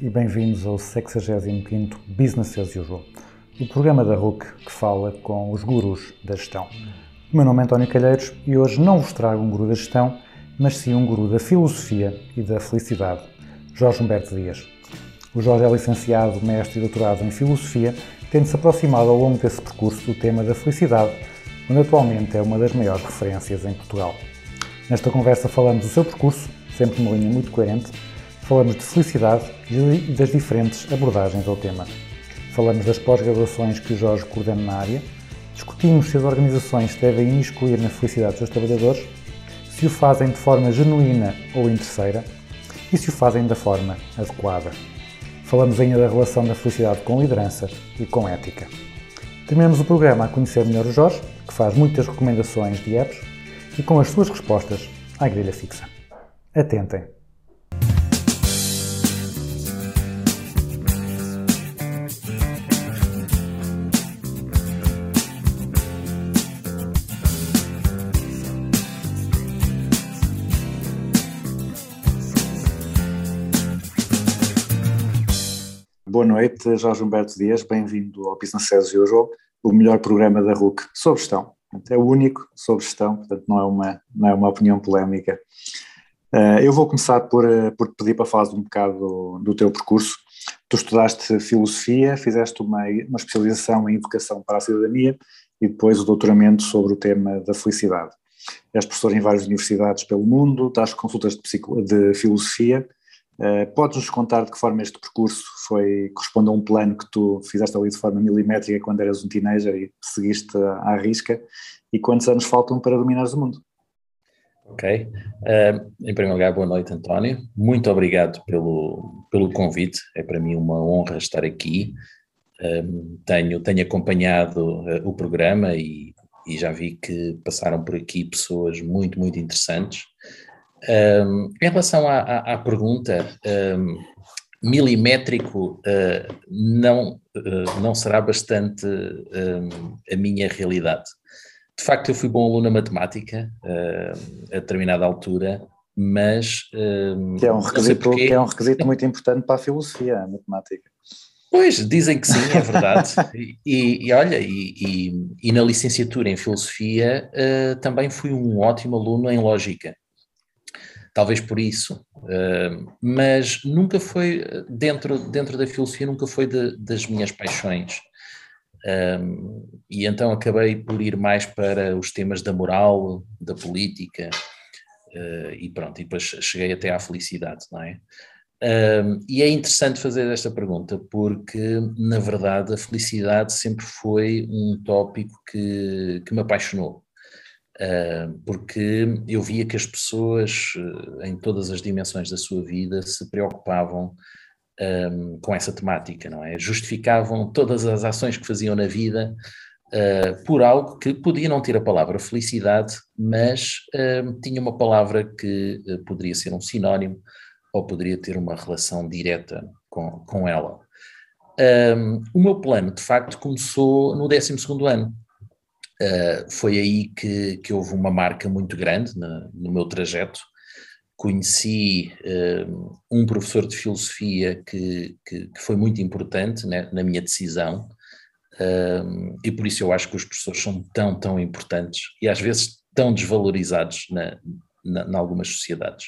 E bem-vindos ao 65º Business as Usual, o programa da RUC que fala com os gurus da gestão. O meu nome é António Calheiros e hoje não vos trago um guru da gestão, mas sim um guru da filosofia e da felicidade, Jorge Humberto Dias. O Jorge é licenciado, mestre e doutorado em filosofia, tendo-se aproximado ao longo desse percurso do tema da felicidade, onde atualmente é uma das maiores referências em Portugal. Nesta conversa falamos do seu percurso, sempre numa linha muito coerente, falamos de felicidade e das diferentes abordagens ao tema. Falamos das pós-graduações que o Jorge coordena na área, discutimos se as organizações devem imiscuir na felicidade dos seus trabalhadores, se o fazem de forma genuína ou interesseira e se o fazem da forma adequada. Falamos ainda da relação da felicidade com liderança e com ética. Terminamos o programa a conhecer melhor o Jorge, que faz muitas recomendações de apps, e com as suas respostas à grelha fixa. Atentem! Noite, Jorge Humberto Dias, bem-vindo ao Business as Usual, o melhor programa da RUC sobre gestão. É o único sobre gestão, portanto não é uma, não é uma opinião polémica. Eh, eu vou começar por, eh, por te pedir para falar um bocado do, teu percurso. Tu estudaste filosofia, fizeste uma, uma especialização em educação para a cidadania e depois o doutoramento sobre o tema da felicidade. És professor em várias universidades pelo mundo, dás consultas de, de filosofia. Uh, Podes-nos contar de que forma este percurso foi, corresponde a um plano que tu fizeste ali de forma milimétrica quando eras um teenager e seguiste à, risca e quantos anos faltam para dominares o mundo? Ok. Uh, em primeiro lugar, boa noite, António. Muito obrigado pelo, pelo convite. É para mim uma honra estar aqui. Um, tenho, tenho acompanhado uh, o programa e, e já vi que passaram por aqui pessoas muito, muito interessantes. Um, em relação à, à, à pergunta, um, milimétrico uh, não, uh, não será bastante um, a minha realidade. De facto, eu fui bom aluno na matemática uh, a determinada altura, mas. Que é, um requisito, que é um requisito muito importante para a filosofia, a matemática. Pois, dizem que sim, é verdade. e, e, olha, e, e, e, na licenciatura em filosofia também fui um ótimo aluno em lógica talvez por isso, uh, mas nunca foi, dentro, dentro da filosofia, nunca foi de, das minhas paixões. Um, e então acabei por ir mais para os temas da moral, da política, uh, e pronto, e depois cheguei até à felicidade, não é? E é interessante fazer esta pergunta porque, na verdade, a felicidade sempre foi um tópico que, que me apaixonou. Uh, porque eu via que as pessoas, uh, em todas as dimensões da sua vida, se preocupavam um, com essa temática, não é? Justificavam todas as ações que faziam na vida uh, por algo que podia não ter a palavra felicidade, mas tinha uma palavra que poderia ser um sinónimo ou poderia ter uma relação direta com, com ela. O meu plano, de facto, começou no 12 ano Uh, foi aí que, que houve uma marca muito grande na, no meu trajeto. Conheci uh, um professor de filosofia que, que, que foi muito importante né, na minha decisão, uh, e por isso eu acho que os professores são tão, tão importantes e às vezes tão desvalorizados na, na, na algumas sociedades.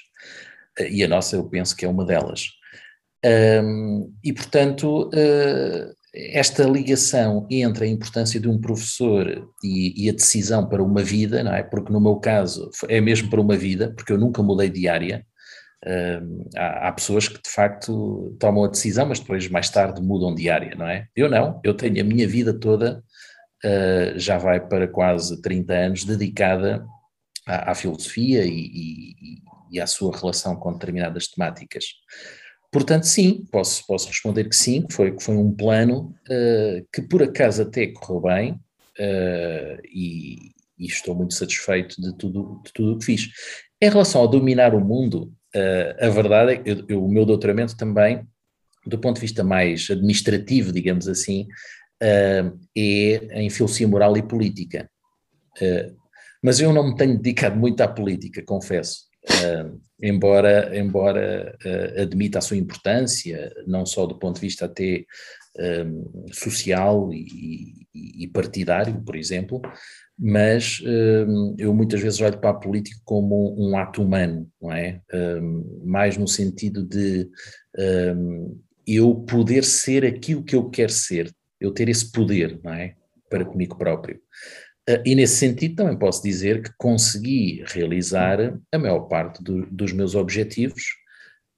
e a nossa, eu penso que é uma delas. e portanto, esta ligação entre a importância de um professor e, e, a decisão para uma vida, não é? Porque no meu caso é mesmo para uma vida, porque eu nunca mudei de área. Uh, há, há, pessoas que de facto tomam a decisão, mas depois mais tarde mudam de área, não é? Eu não, eu tenho a minha vida toda, uh, já vai para quase 30 anos, dedicada à, à filosofia e, e, e à sua relação com determinadas temáticas. Portanto, sim, posso, posso responder que sim, que foi, que foi um plano uh, que por acaso até correu bem uh, e, e, estou muito satisfeito de tudo, de tudo o que fiz. Em relação a dominar o mundo, uh, a verdade é que eu, eu, o meu doutoramento também, do ponto de vista mais administrativo, digamos assim, é em filosofia moral e política. mas eu não me tenho dedicado muito à política, confesso. Uh, embora, embora uh, admita a sua importância, não só do ponto de vista até um, social e, e, partidário, por exemplo, mas eu muitas vezes olho para a política como um ato humano, não é? Mais no sentido de eu poder ser aquilo que eu quero ser, eu ter esse poder, não é? Para comigo próprio. Ah, e nesse sentido também posso dizer que consegui realizar a maior parte do, dos meus objetivos,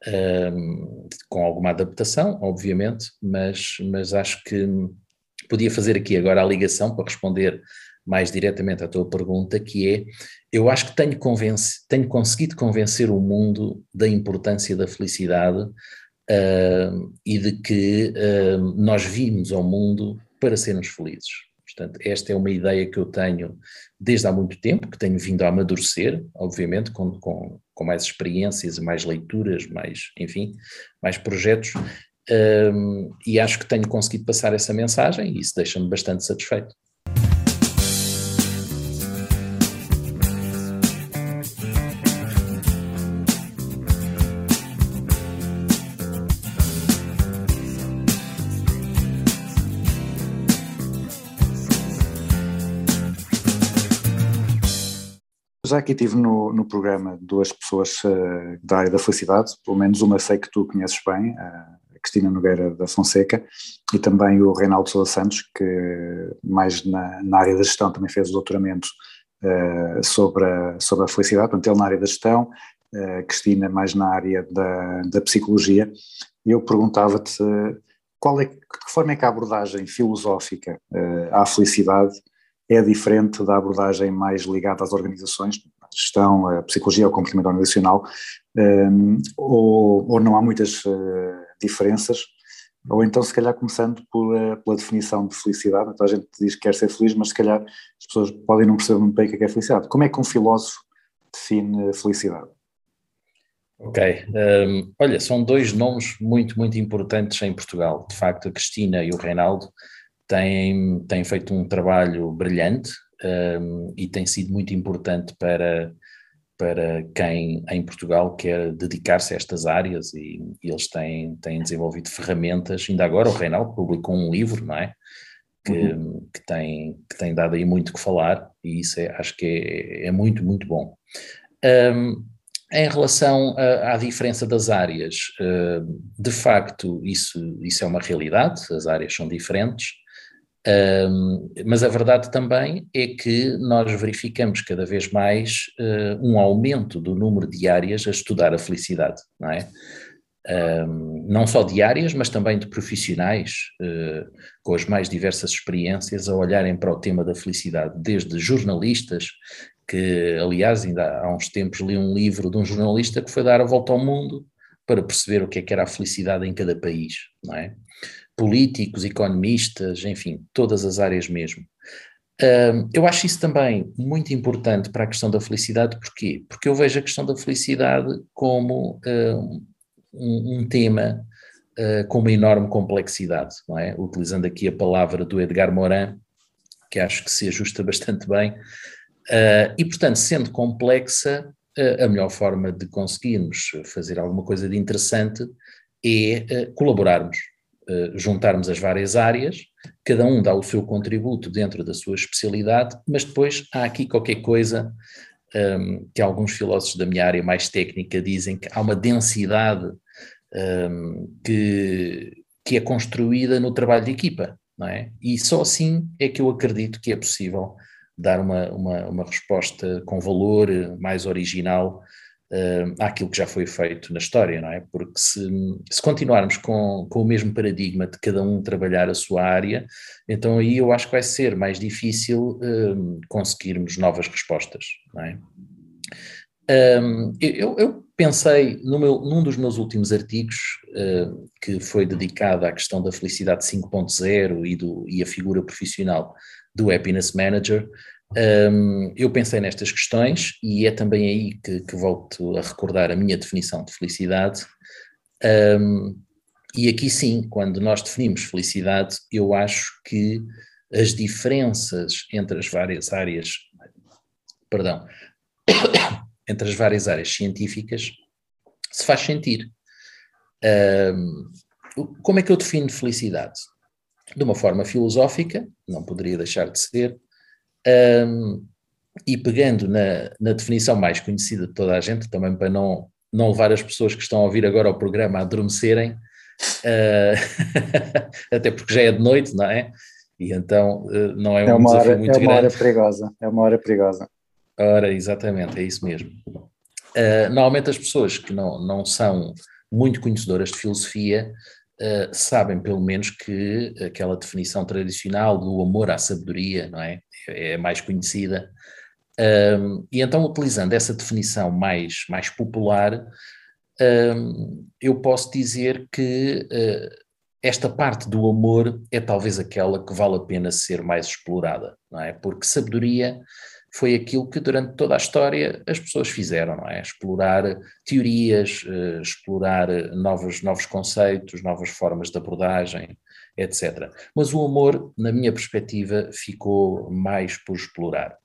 um, com alguma adaptação, obviamente, mas, mas acho que podia fazer aqui agora a ligação para responder mais diretamente à tua pergunta, que é, eu acho que tenho, convence, tenho conseguido convencer o mundo da importância da felicidade uh, e de que uh, nós vimos ao mundo para sermos felizes. Portanto, esta é uma ideia que eu tenho desde há muito tempo, que tenho vindo a amadurecer, obviamente, com, com, com mais experiências, mais leituras, mais, enfim, mais projetos, um, e acho que tenho conseguido passar essa mensagem e isso deixa-me bastante satisfeito. Já aqui tive no, no programa duas pessoas uh, da área da felicidade, pelo menos uma sei que tu conheces bem, a Cristina Nogueira da Fonseca, e também o Reinaldo Sousa Santos, que mais na, na área da gestão também fez o doutoramento uh, sobre, a, sobre a felicidade, portanto ele na área da gestão, uh, Cristina mais na área da, da psicologia, e eu perguntava-te qual é, que forma é que a abordagem filosófica à felicidade é diferente da abordagem mais ligada às organizações, a gestão, a psicologia, o comportamento organizacional, um, ou, ou, não há muitas uh, diferenças, ou então se calhar começando pela, pela, definição de felicidade, então a gente diz que quer ser feliz, mas se calhar as pessoas podem não perceber muito bem o que é, é felicidade. Como é que um filósofo define felicidade? Ok, um, olha, são dois nomes muito, muito importantes em Portugal, de facto a Cristina e o Reinaldo, tem, tem feito um trabalho brilhante um, e tem sido muito importante para, para quem em Portugal quer dedicar-se a estas áreas e, e, eles têm, têm desenvolvido ferramentas, ainda agora o Reinaldo publicou um livro, não é? Que, uhum. que, tem, que tem dado aí muito que falar e isso é, acho que é, é muito, muito bom. Um, em relação à diferença das áreas, hum, de facto, isso, isso é uma realidade, as áreas são diferentes, um, mas a verdade também é que nós verificamos cada vez mais uh, um aumento do número de áreas a estudar a felicidade, não é? Um, não só de áreas, mas também de profissionais uh, com as mais diversas experiências a olharem para o tema da felicidade, desde jornalistas, que aliás ainda há uns tempos li um livro de um jornalista que foi dar a volta ao mundo para perceber o que é que era a felicidade em cada país, não é? Políticos, economistas, enfim, todas as áreas mesmo. eu acho isso também muito importante para a questão da felicidade, porquê? Porque eu vejo a questão da felicidade como um, um tema uh, com uma enorme complexidade, não é? Utilizando aqui a palavra do Edgar Morin, que acho que se ajusta bastante bem, uh, e portanto, sendo complexa, uh, a melhor forma de conseguirmos fazer alguma coisa de interessante é colaborarmos, juntarmos as várias áreas, cada um dá o seu contributo dentro da sua especialidade, mas depois há aqui qualquer coisa um, ehm, que alguns filósofos da minha área mais técnica dizem que há uma densidade um, ehm, que, que é construída no trabalho de equipa, não é? E só assim é que eu acredito que é possível dar uma, uma, uma resposta com valor mais original uh, àquilo que já foi feito na história, não é? Porque se, se continuarmos com, com o mesmo paradigma de cada um trabalhar a sua área, então aí eu acho que vai ser mais difícil uh, conseguirmos novas respostas, não é? Um, eu, eu pensei no meu, num dos meus últimos artigos, uh, que foi dedicado à questão da felicidade 5.0 e, e a figura profissional do Happiness Manager, um, eu pensei nestas questões e é também aí que, que volto a recordar a minha definição de felicidade. Um, e aqui sim, quando nós definimos felicidade, eu acho que as diferenças entre as várias áreas, perdão, entre as várias áreas científicas se faz sentir. Um, como é que eu defino felicidade? De uma forma filosófica, não poderia deixar de ser, um, e pegando na, na, definição mais conhecida de toda a gente, também para não, não levar as pessoas que estão a ouvir agora o programa a adormecerem, uh, até porque já é de noite, não é? E então uh, não é, é um desafio hora, muito grande. É uma hora perigosa, é uma hora perigosa. Ora, exatamente, é isso mesmo. Uh, normalmente as pessoas que não, não são muito conhecedoras de filosofia sabem pelo menos que aquela definição tradicional do amor à sabedoria, não é? É mais conhecida. Um, e então, utilizando essa definição mais, mais popular, um, eu posso dizer que uh, esta parte do amor é talvez aquela que vale a pena ser mais explorada, não é? Porque sabedoria foi aquilo que durante toda a história as pessoas fizeram, não é? Explorar teorias, uh, explorar novos, novos conceitos, novas formas de abordagem, etc. Mas o amor, na minha perspectiva, ficou mais por explorar.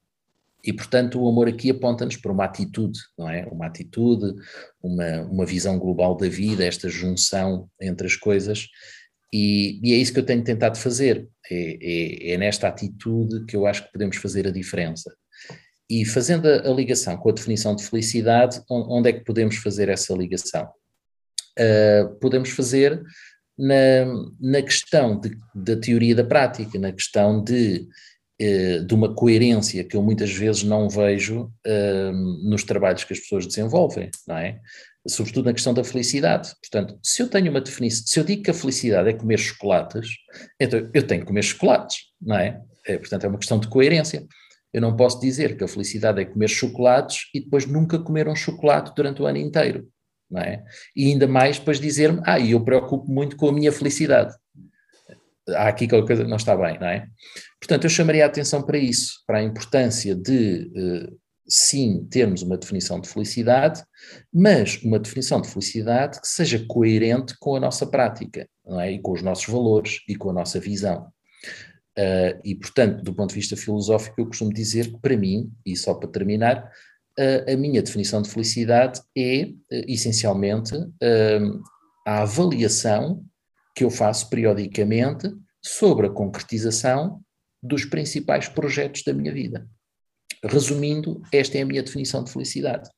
E, portanto, o amor aqui aponta-nos para uma atitude, não é? Uma atitude, uma, uma visão global da vida, esta junção entre as coisas, e, e é isso que eu tenho tentado fazer. É, é, é, nesta atitude que eu acho que podemos fazer a diferença. E fazendo a, a, ligação com a definição de felicidade, onde é que podemos fazer essa ligação? Uh, podemos fazer na, na questão de, da teoria da prática, na questão de, uh, de uma coerência que eu muitas vezes não vejo uh, nos trabalhos que as pessoas desenvolvem, não é? Sobretudo na questão da felicidade. Portanto, se eu tenho uma definição, se eu digo que a felicidade é comer chocolates, então eu tenho que comer chocolates, não é? é portanto, é uma questão de coerência. Eu não posso dizer que a felicidade é comer chocolates e depois nunca comer um chocolate durante o ano inteiro, não é? E ainda mais depois dizer-me, ah, eu preocupo muito com a minha felicidade. Há aqui qualquer coisa que não está bem, não é? Portanto, eu chamaria a atenção para isso, para a importância de, eh, sim, termos uma definição de felicidade, mas uma definição de felicidade que seja coerente com a nossa prática, não é? E com os nossos valores e com a nossa visão. Uh, e, portanto, do ponto de vista filosófico, eu costumo dizer que, para mim, e só para terminar, uh, a minha definição de felicidade é, uh, essencialmente, a avaliação que eu faço periodicamente sobre a concretização dos principais projetos da minha vida. Resumindo, esta é a minha definição de felicidade.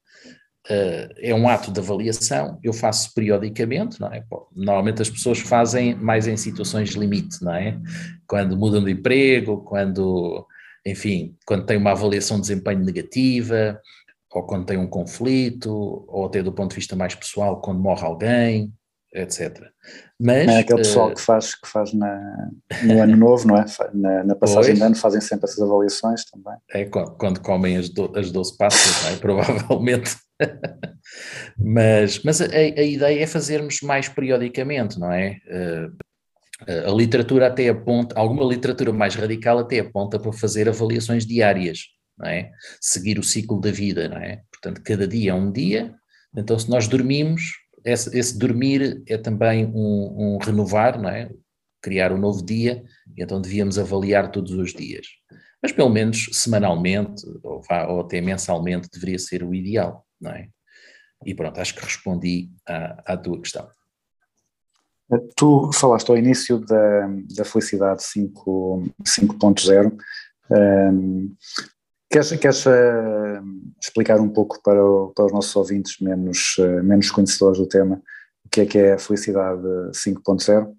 Uh, é um ato de avaliação, eu faço periodicamente, não é? Normalmente as pessoas fazem mais em situações limite, não é? Quando mudam de emprego, quando, enfim, quando tem uma avaliação de desempenho negativa, ou quando tem um conflito, ou até do ponto de vista mais pessoal, quando morre alguém, etc. Mas, é aquele pessoal uh, que faz, que faz na, no ano novo, não é? Na, na passagem pois, de ano fazem sempre essas avaliações também. É quando, comem as, do, as 12 passas, é? provavelmente. mas mas a, a, ideia é fazermos mais periodicamente, não é? Uh, a literatura até aponta, alguma literatura mais radical até aponta para fazer avaliações diárias, não é? Seguir o ciclo da vida, não é? Portanto, cada dia é um dia, então se nós dormimos, esse, esse dormir é também um, um, renovar, não é? Criar um novo dia, e então devíamos avaliar todos os dias. Mas pelo menos semanalmente, ou, ou até mensalmente, deveria ser o ideal, não é? E pronto, acho que respondi à, à tua questão. Tu falaste ao início da, da felicidade 5.0. Um, queres, queres uh, explicar um pouco para, o, para, os nossos ouvintes menos, uh, menos conhecedores do tema o que é que é a felicidade 5.0?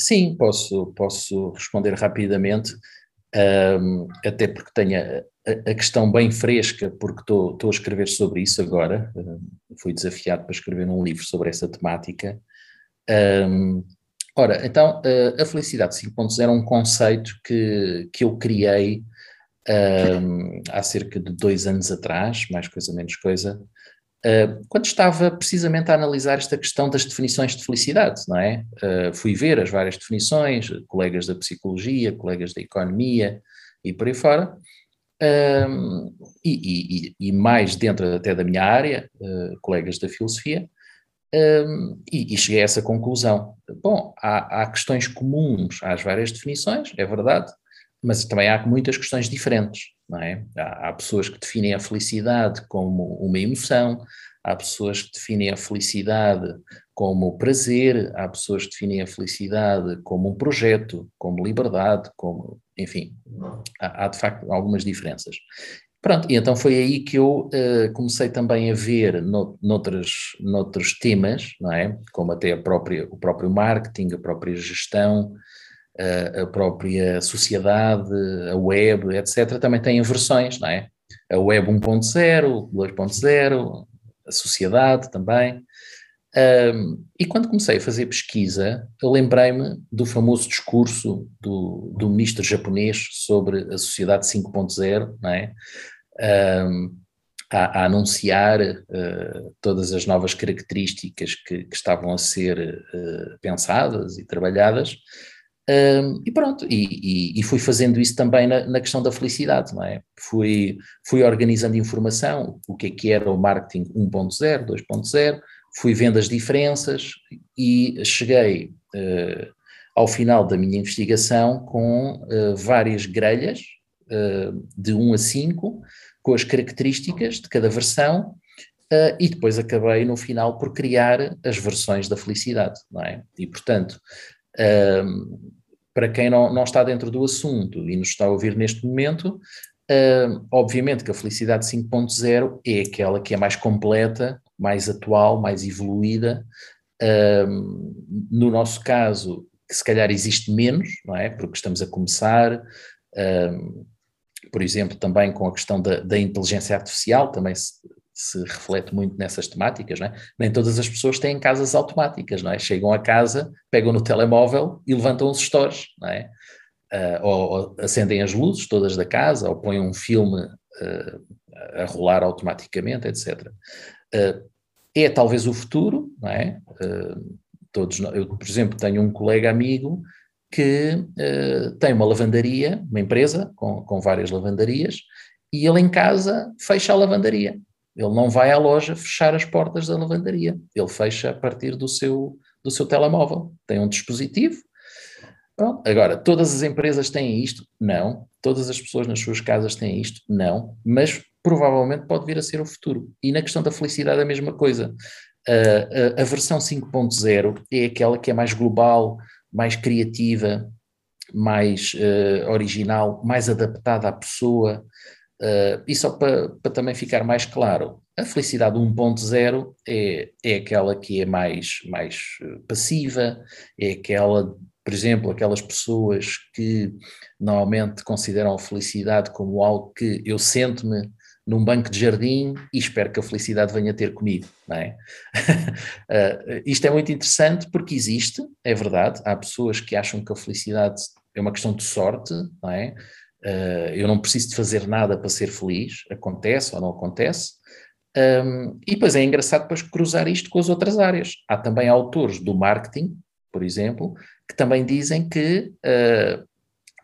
Sim, posso, posso responder rapidamente, um, até porque tenho a, a, questão bem fresca, porque estou, estou a escrever sobre isso agora, um, fui desafiado para escrever um livro sobre essa temática. Um, ora, então, a felicidade 5.0 é um conceito que, que eu criei um, há cerca de dois anos atrás, mais coisa menos coisa, uh, quando estava precisamente a analisar esta questão das definições de felicidade, não é? Uh, fui ver as várias definições, colegas da psicologia, colegas da economia e por aí fora, um, e, e, e, mais dentro até da minha área, uh, colegas da filosofia, um, e, e, cheguei a essa conclusão. Bom, há, há, questões comuns às várias definições, é verdade, mas também há muitas questões diferentes, não é? Há, há pessoas que definem a felicidade como uma emoção, há pessoas que definem a felicidade como prazer, há pessoas que definem a felicidade como um projeto, como liberdade, como, enfim, há, há de facto algumas diferenças. Pronto, e então foi aí que eu uh, comecei também a ver no, noutros, noutros temas, não é? Como até própria, o próprio marketing, a própria gestão, a própria sociedade, a web, etc., também têm versões, não é? A web 1.0, 2.0, a sociedade também. Um, e quando comecei a fazer pesquisa, eu lembrei-me do famoso discurso do, do ministro japonês sobre a sociedade 5.0, não é? um, a, a, anunciar uh, todas as novas características que, que estavam a ser uh, pensadas e trabalhadas. Um, e pronto, e, e, e, fui fazendo isso também na, na, questão da felicidade, não é? Fui, fui organizando informação, o que é que era o marketing 1.0, 2.0, fui vendo as diferenças e cheguei uh, ao final da minha investigação com uh, várias grelhas, uh, de 1 a 5, com as características de cada versão uh, e depois acabei no final por criar as versões da felicidade, não é? E portanto, para quem não, não está dentro do assunto e nos está a ouvir neste momento, obviamente que a felicidade 5.0 é aquela que é mais completa, mais atual, mais evoluída. no nosso caso, que se calhar existe menos, não é? Porque estamos a começar por exemplo, também com a questão da, da inteligência artificial, também se, se, reflete muito nessas temáticas, não é? Nem todas as pessoas têm casas automáticas, não é? Chegam a casa, pegam no telemóvel e levantam os stores, não é? Uh, ou, ou, acendem as luzes todas da casa, ou põem um filme uh, a rolar automaticamente, etc. Uh, ah, é talvez o futuro, não é? todos, eu, por exemplo, tenho um colega amigo que tem uma lavandaria, uma empresa com, com várias lavandarias, e ele em casa fecha a lavandaria. Ele não vai à loja fechar as portas da lavandaria. Ele fecha a partir do seu, do seu telemóvel. Tem um dispositivo. Pronto. Agora, todas as empresas têm isto? Não. Todas as pessoas nas suas casas têm isto? Não. Mas provavelmente pode vir a ser o futuro. E na questão da felicidade, a mesma coisa. Uh, a, a versão 5.0 é aquela que é mais global, mais criativa, mais uh, original, mais adaptada à pessoa. Uh, e só para, para também ficar mais claro, a felicidade 1.0 é, é aquela que é mais, mais eh, passiva, é aquela, por exemplo, aquelas pessoas que normalmente consideram a felicidade como algo que eu sento-me num banco de jardim e espero que a felicidade venha ter comigo, não é? uh, isto é muito interessante porque existe, é verdade, há pessoas que acham que a felicidade é uma questão de sorte, não é? Uh, eu não preciso de fazer nada para ser feliz, acontece ou não acontece, um, e depois é engraçado depois cruzar isto com as outras áreas. Há também autores do marketing, por exemplo, que também dizem que uh,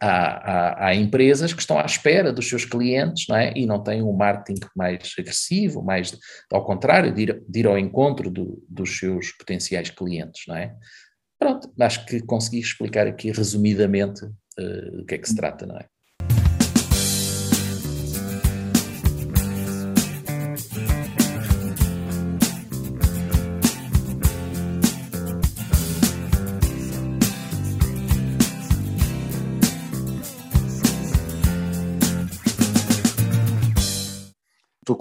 há, há, há, empresas que estão à espera dos seus clientes não é? e não têm um marketing mais agressivo, mais ao contrário, de ir, de ir ao encontro do, dos seus potenciais clientes. Não é? Pronto, acho que consegui explicar aqui resumidamente uh, do que é que se trata, não é?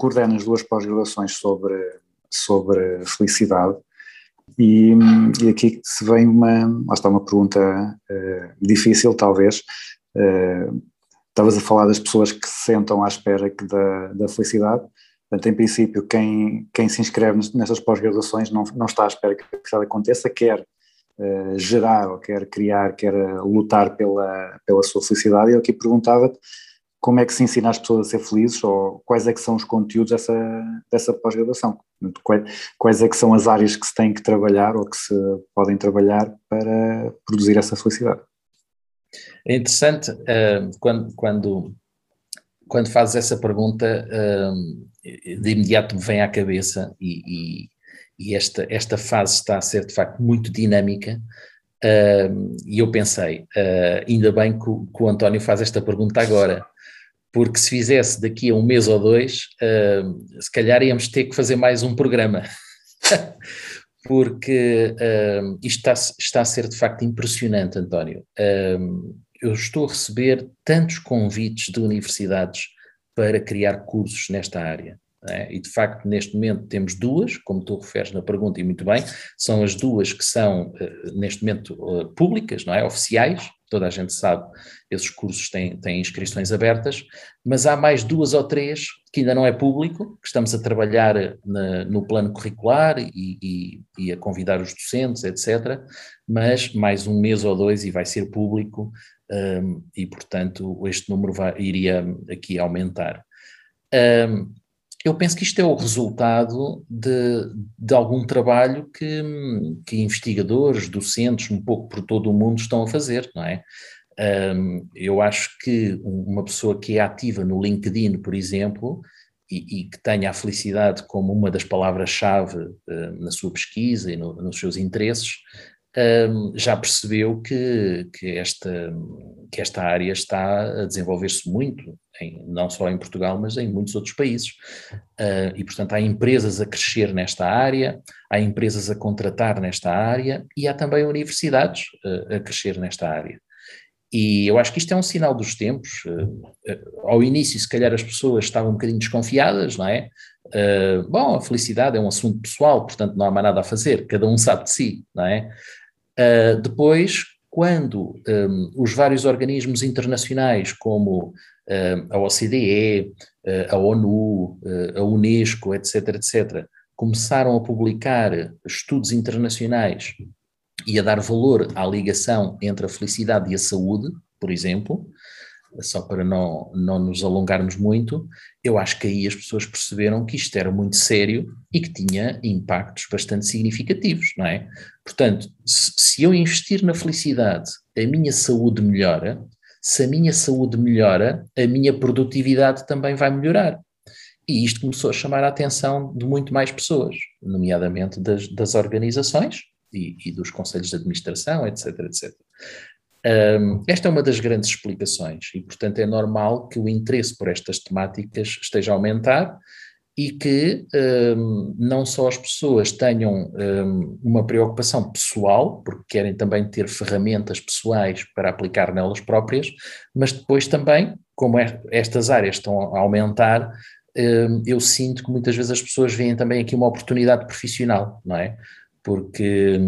Tu coordenas duas pós-graduações sobre, sobre felicidade e, e, aqui se vem uma, lá está uma pergunta uh, difícil talvez, uh, estavas a falar das pessoas que se sentam à espera que da, da felicidade, portanto em princípio quem, quem se inscreve nessas pós-graduações não, não está à espera que a felicidade aconteça, quer uh, gerar ou quer criar, quer lutar pela, pela sua felicidade. E eu aqui perguntava-te como é que se ensina as pessoas a ser felizes ou quais é que são os conteúdos dessa, dessa pós-graduação? Quais, é que são as áreas que se têm que trabalhar ou que se podem trabalhar para produzir essa felicidade? É interessante uh, quando, quando, quando fazes essa pergunta, uh, de imediato me vem à cabeça e, e, e, esta, esta fase está a ser de facto muito dinâmica. Uh, e eu pensei, ainda bem que o, que o António faz esta pergunta agora, porque se fizesse daqui a um mês ou dois, uh, se calhar íamos ter que fazer mais um programa, porque uh, isto está, está, a ser de facto impressionante, António. Uh, eu estou a receber tantos convites de universidades para criar cursos nesta área. É? E de facto, neste momento temos duas, como tu referes na pergunta, e muito bem, são as duas que são, neste momento, públicas, não é? oficiais, toda a gente sabe, esses cursos têm, têm inscrições abertas, mas há mais duas ou três que ainda não é público, que estamos a trabalhar na, no plano curricular e, e, e, a convidar os docentes, etc. Mas mais um mês ou dois e vai ser público, um, e portanto este número vai, iria aqui aumentar. Um, eu penso que isto é o resultado de, de algum trabalho que, que, investigadores, docentes, um pouco por todo o mundo estão a fazer, não é? Eu acho que uma pessoa que é ativa no LinkedIn, por exemplo, e, e que tenha a felicidade como uma das palavras-chave na sua pesquisa e no, nos seus interesses, já percebeu que, que, esta, que esta área está a desenvolver-se muito, em, não só em Portugal, mas em muitos outros países. Uh, e, portanto, há empresas a crescer nesta área, há empresas a contratar nesta área e há também universidades uh, a crescer nesta área. E eu acho que isto é um sinal dos tempos. Uh, ao início, se calhar, as pessoas estavam um bocadinho desconfiadas, não é? bom, a felicidade é um assunto pessoal, portanto não há mais nada a fazer, cada um sabe de si, não é? Depois, quando os vários organismos internacionais, como a OCDE, uh, a ONU, a Unesco, etc., etc., começaram a publicar estudos internacionais e a dar valor à ligação entre a felicidade e a saúde, por exemplo, só para não, não nos alongarmos muito, eu acho que aí as pessoas perceberam que isto era muito sério e que tinha impactos bastante significativos, não é? Portanto, se eu investir na felicidade, a minha saúde melhora, se a minha saúde melhora, a minha produtividade também vai melhorar. E isto começou a chamar a atenção de muito mais pessoas, nomeadamente das, das organizações e, e dos conselhos de administração, etc, etc. Um, esta é uma das grandes explicações e, portanto, é normal que o interesse por estas temáticas esteja a aumentar e que um, não só as pessoas tenham um, uma preocupação pessoal, porque querem também ter ferramentas pessoais para aplicar nelas próprias, mas depois também, como é, estas áreas estão a aumentar, eu sinto que muitas vezes as pessoas veem também aqui uma oportunidade profissional, não é? Porque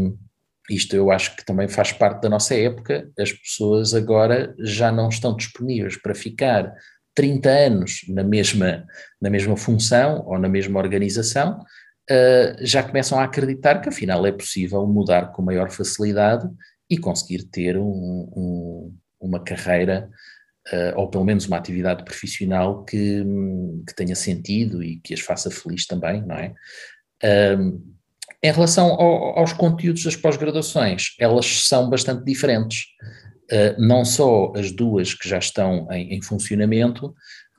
isto eu acho que também faz parte da nossa época, as pessoas agora já não estão disponíveis para ficar 30 anos na mesma, na mesma função ou na mesma organização, uh, já começam a acreditar que afinal é possível mudar com maior facilidade e conseguir ter um, um, uma carreira uh, ou pelo menos uma atividade profissional que, que tenha sentido e que as faça feliz também, não é? Uh, em relação ao, aos conteúdos das pós-graduações, elas são bastante diferentes. Uh, não só as duas que já estão em, em funcionamento,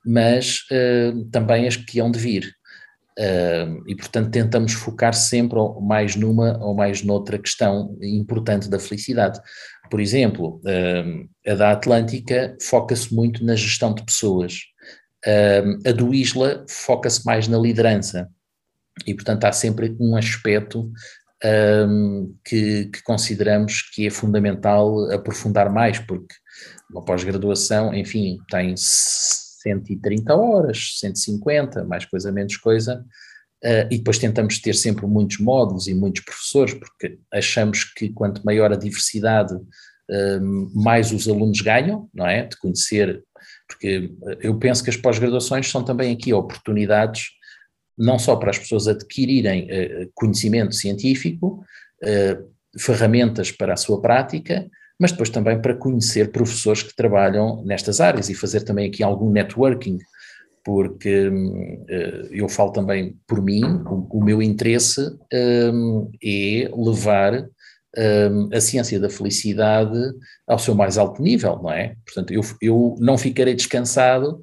mas uh, também as que hão de vir. Uh, e, portanto, tentamos focar sempre mais numa ou mais noutra questão importante da felicidade. Por exemplo, a da Atlântica foca-se muito na gestão de pessoas. a do Isla foca-se mais na liderança e, portanto, há sempre um aspecto um, que, que, consideramos que é fundamental aprofundar mais, porque uma pós-graduação, enfim, tem 130 horas, 150, mais coisa, menos coisa, uh, e depois tentamos ter sempre muitos módulos e muitos professores, porque achamos que quanto maior a diversidade, um, mais os alunos ganham, não é? De conhecer, porque eu penso que as pós-graduações são também aqui oportunidades não só para as pessoas adquirirem uh, conhecimento científico, uh, ferramentas para a sua prática, mas depois também para conhecer professores que trabalham nestas áreas e fazer também aqui algum networking, porque eh, eu falo também por mim, o, meu interesse é levar a ciência da felicidade ao seu mais alto nível, não é? Portanto, eu, eu não ficarei descansado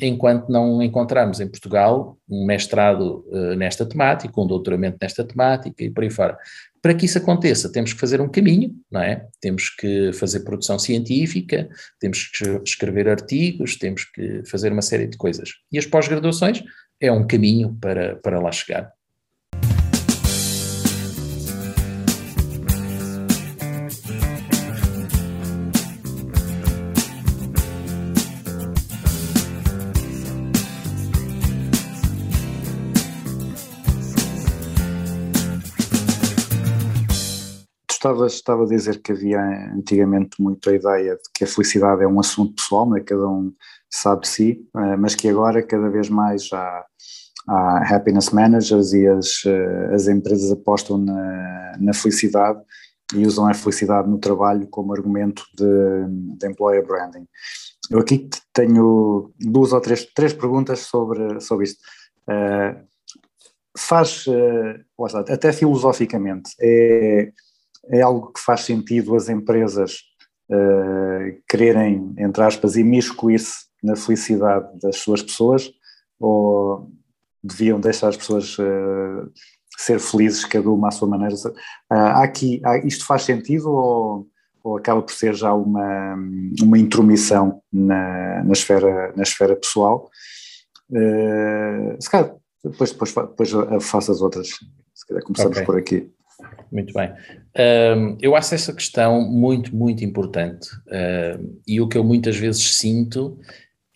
enquanto não encontrarmos em Portugal um mestrado uh, nesta temática, um doutoramento nesta temática e por aí fora. Para que isso aconteça, temos que fazer um caminho, não é? Temos que fazer produção científica, temos que escrever artigos, temos que fazer uma série de coisas. E as pós-graduações é um caminho para, para lá chegar. Estava a dizer que havia antigamente muito a ideia de que a felicidade é um assunto pessoal, né? cada um sabe de si, eh, mas que agora cada vez mais há, há happiness managers e as, eh, as empresas apostam na, na felicidade e usam a felicidade no trabalho como argumento de, de employer branding. Eu aqui tenho duas ou três, três perguntas sobre, sobre isto. Eh, faz, está, até filosoficamente, é, é algo que faz sentido as empresas eh, quererem, entre aspas, imiscuir-se na felicidade das suas pessoas ou deviam deixar as pessoas eh, ser felizes, cada uma à sua maneira? Há aqui, há- isto faz sentido ou, ou acaba por ser já uma, uma intromissão na, na, esfera, na esfera pessoal? Eh, se calhar, depois, depois, depois faço as outras. Se calhar começamos Ok. por aqui. Muito bem. Eu acho essa questão muito, muito importante. E o que eu muitas vezes sinto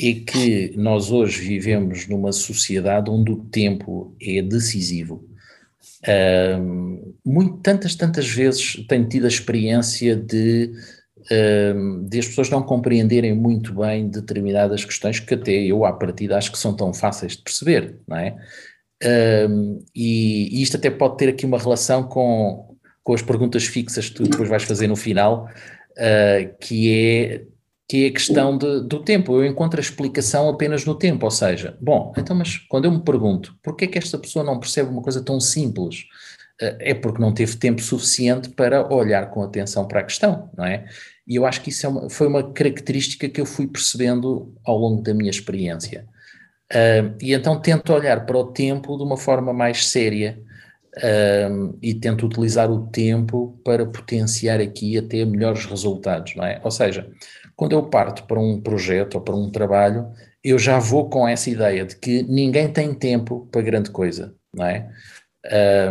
é que nós hoje vivemos numa sociedade onde o tempo é decisivo. Muito, tantas, tantas vezes tenho tido a experiência de, de as pessoas não compreenderem muito bem determinadas questões que até eu, à partida, acho que são tão fáceis de perceber, não é? Um, e, e isto até pode ter aqui uma relação com, com as perguntas fixas que tu depois vais fazer no final, uh, que, é, que é a questão de- do tempo. Eu encontro a explicação apenas no tempo, ou seja, bom, então, mas quando eu me pergunto porquê é que esta pessoa não percebe uma coisa tão simples, uh, é porque não teve tempo suficiente para olhar com atenção para a questão, não é? E eu acho que isso é uma- foi uma característica que eu fui percebendo ao longo da minha experiência. Uh, e então tento olhar para o tempo de uma forma mais séria um, e tento utilizar o tempo para potenciar aqui até melhores resultados, não é? Ou seja, quando eu parto para um projeto ou para um trabalho, eu já vou com essa ideia de que ninguém tem tempo para grande coisa, não é?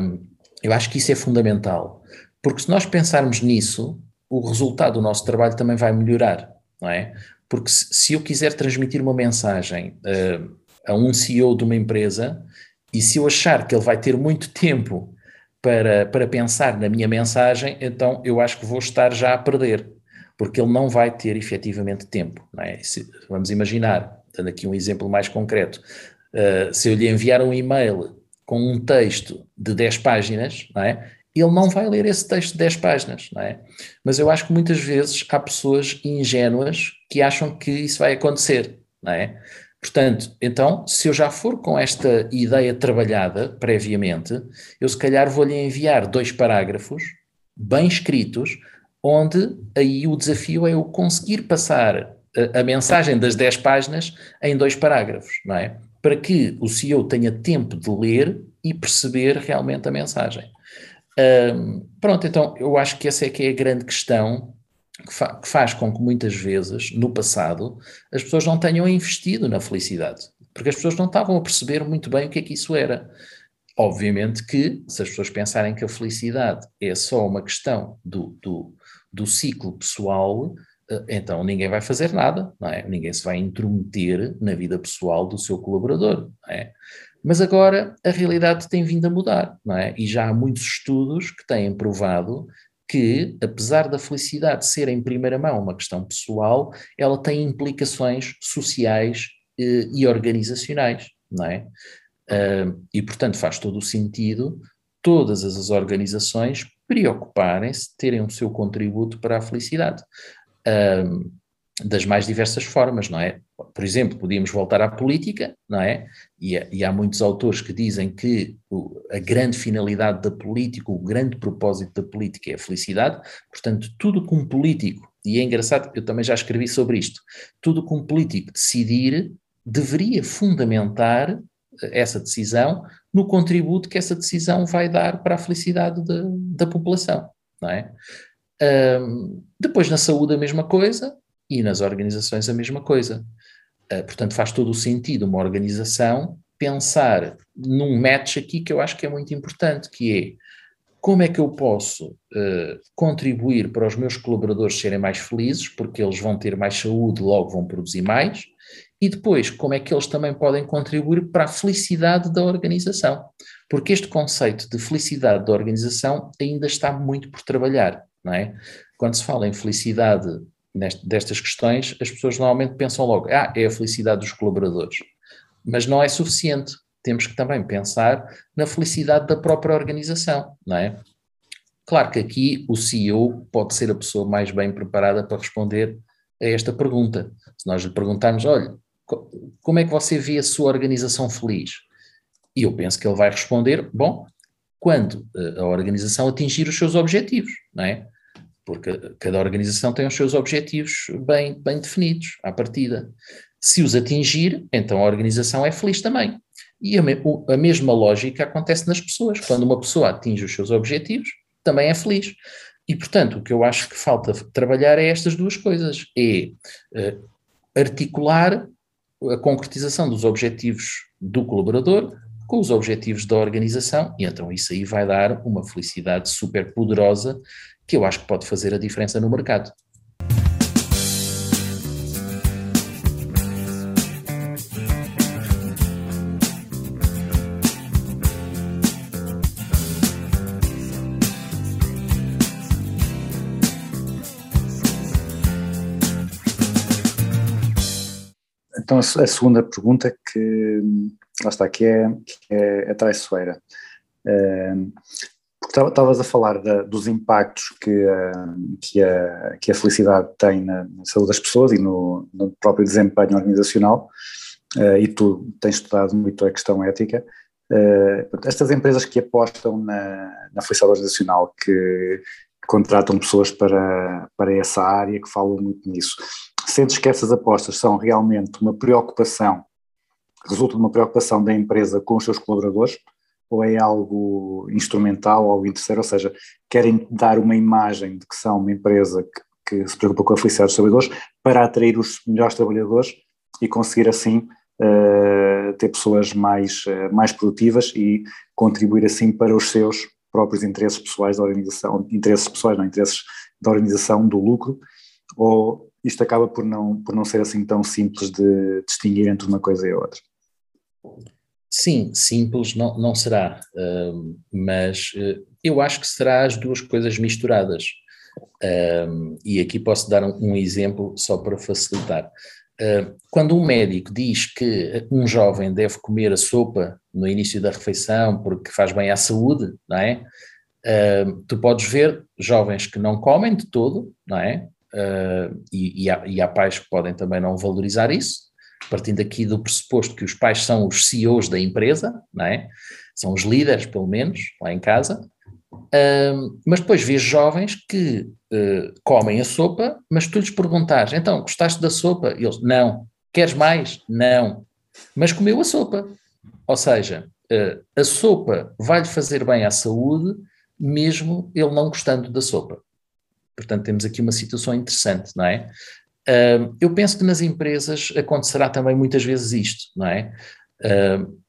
Um, eu acho que isso é fundamental, porque se nós pensarmos nisso, o resultado do nosso trabalho também vai melhorar, não é? Porque se, se eu quiser transmitir uma mensagem uh, a um CEO de uma empresa e se eu achar que ele vai ter muito tempo para, para pensar na minha mensagem, então eu acho que vou estar já a perder, porque ele não vai ter efetivamente tempo. É? Se- vamos imaginar, dando aqui um exemplo mais concreto, uh, se eu lhe enviar um e-mail com um texto de 10 páginas, não é? ele não vai ler esse texto de 10 páginas, não é? Mas eu acho que muitas vezes há pessoas ingênuas que acham que isso vai acontecer, não é? Portanto, então, se eu já for com esta ideia trabalhada previamente, eu se calhar vou-lhe enviar dois parágrafos bem escritos, onde aí o desafio é eu conseguir passar a, a mensagem das 10 páginas em dois parágrafos, não é? Para que o CEO tenha tempo de ler e perceber realmente a mensagem. Pronto, então eu acho que essa é que é a grande questão que, fa- que faz com que muitas vezes, no passado, as pessoas não tenham investido na felicidade, porque as pessoas não estavam a perceber muito bem o que é que isso era. Obviamente que, se as pessoas pensarem que a felicidade é só uma questão do, do, do ciclo pessoal, eh, então ninguém vai fazer nada, não é? Ninguém se vai intrometer na vida pessoal do seu colaborador, não é? Mas agora a realidade tem vindo a mudar, não é? E já há muitos estudos que têm provado que, apesar da felicidade ser em primeira mão uma questão pessoal, ela tem implicações sociais eh, e organizacionais, não é? Ah, e, portanto, faz todo o sentido todas as organizações preocuparem-se terem o seu contributo para a felicidade. Ahm, das mais diversas formas, não é? Por exemplo, podíamos voltar à política, não é? E, e há muitos autores que dizem que a grande finalidade da política, o grande propósito da política é a felicidade, portanto, tudo que um político, e é engraçado, eu também já escrevi sobre isto, tudo que um político decidir deveria fundamentar eh, essa decisão no contributo que essa decisão vai dar para a felicidade da, da população, não é? Ahm, depois na saúde a mesma coisa e nas organizações a mesma coisa. Ah, portanto, faz todo o sentido uma organização pensar num match aqui que eu acho que é muito importante, que é como é que eu posso eh, contribuir para os meus colaboradores serem mais felizes, porque eles vão ter mais saúde, logo vão produzir mais, e depois como é que eles também podem contribuir para a felicidade da organização. Porque este conceito de felicidade da organização ainda está muito por trabalhar, não é? Quando se fala em felicidade destas questões, as pessoas normalmente pensam logo, ah, é a felicidade dos colaboradores. Mas não é suficiente. Temos que também pensar na felicidade da própria organização, não é? Claro que aqui o CEO pode ser a pessoa mais bem preparada para responder a esta pergunta. Se nós lhe perguntarmos, olha, co- como é que você vê a sua organização feliz? E eu penso que ele vai responder, bom, quando eh, a organização atingir os seus objetivos, não é? Porque cada organização tem os seus objetivos bem, bem definidos à partida. Se os atingir, então a organização é feliz também. E a, me- a mesma lógica acontece nas pessoas. Quando uma pessoa atinge os seus objetivos, também é feliz. E, portanto, o que eu acho que falta trabalhar é estas duas coisas: é eh, articular a concretização dos objetivos do colaborador com os objetivos da organização, e então isso aí vai dar uma felicidade super poderosa que eu acho que pode fazer a diferença no mercado. Então, a, se- a segunda pergunta que, lá está, que é, que é, é traiçoeira. Tava- estavas a falar da- dos impactos que, que, a, que a felicidade tem na, na saúde das pessoas e no, no próprio desempenho organizacional, eh, e tu tens estudado muito a questão ética. Portanto, estas empresas que apostam na, na felicidade organizacional, que contratam pessoas para, para essa área, que falam muito nisso, sentes que essas apostas são realmente uma preocupação, resulta de uma preocupação da empresa com os seus colaboradores, ou é algo instrumental, algo interesseiro, ou seja, querem dar uma imagem de que são uma empresa que, que se preocupa com a felicidade dos trabalhadores para atrair os melhores trabalhadores e conseguir assim eh, ter pessoas mais, eh, mais produtivas e contribuir assim para os seus próprios interesses pessoais da organização, interesses pessoais, não interesses da organização, do lucro, ou isto acaba por não, por não ser assim tão simples de distinguir entre uma coisa e outra? Sim, simples não, não será, hum, mas eh, eu acho que será as duas coisas misturadas. Hum, e aqui posso dar um, um exemplo só para facilitar. Hum, quando um médico diz que um jovem deve comer a sopa no início da refeição porque faz bem à saúde, não é? Tu podes ver jovens que não comem de todo, não é? E, e há, e há pais que podem também não valorizar isso, partindo aqui do pressuposto que os pais são os CEOs da empresa, não é? São os líderes, pelo menos, lá em casa. Mas depois vês jovens que eh, comem a sopa, mas tu lhes perguntares, então, gostaste da sopa? E eles, não. Queres mais? Não. Mas comeu a sopa. Ou seja, eh, a sopa vai-lhe fazer bem à saúde, mesmo ele não gostando da sopa. Portanto, temos aqui uma situação interessante, não é? Uh, eu penso que nas empresas acontecerá também muitas vezes isto, não é? Uh,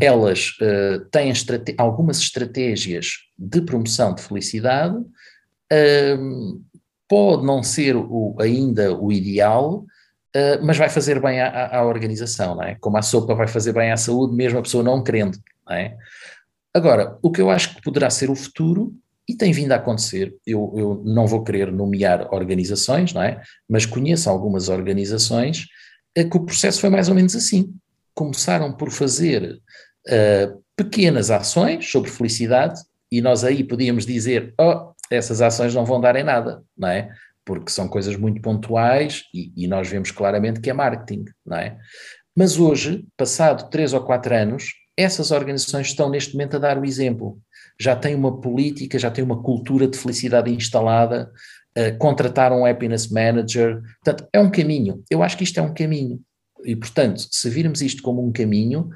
elas uh, têm estrate algumas estratégias de promoção de felicidade, pode não ser o, ainda o ideal, mas vai fazer bem à, organização, não é? Como a sopa vai fazer bem à saúde, mesmo a pessoa não querendo, não é? Agora, o que eu acho que poderá ser o futuro e tem vindo a acontecer. Eu, eu, não vou querer nomear organizações, não é? Mas conheço algumas organizações eh, que o processo foi mais ou menos assim. Começaram por fazer uh, pequenas ações sobre felicidade E nós aí podíamos dizer, oh, essas ações não vão dar em nada, não é? Porque são coisas muito pontuais e, e nós vemos claramente que é marketing, não é? Mas hoje, passado três ou quatro anos, essas organizações estão neste momento a dar o exemplo. Já têm uma política, já têm uma cultura de felicidade instalada, uh, contrataram um happiness manager. Portanto, é um caminho. Eu acho que isto é um caminho. E, portanto, se virmos isto como um caminho,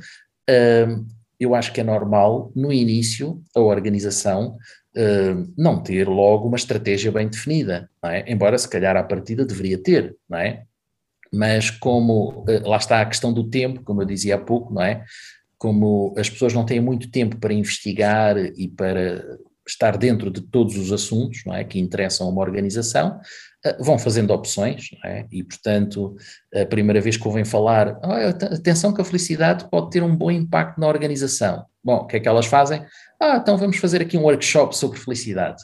uh, eu acho que é normal, no início, a organização uh, não ter logo uma estratégia bem definida, é? embora se calhar à partida deveria ter, não é? Mas como uh, lá está a questão do tempo, como eu dizia há pouco, não é? Como as pessoas não têm muito tempo para investigar e para estar dentro de todos os assuntos não é, que interessam a uma organização, eh, vão fazendo opções, é? e portanto, a primeira vez que ouvem falar, oh, atenção que a felicidade pode ter um bom impacto na organização. Bom, o que é que elas fazem? Ah, então vamos fazer aqui um workshop sobre felicidade.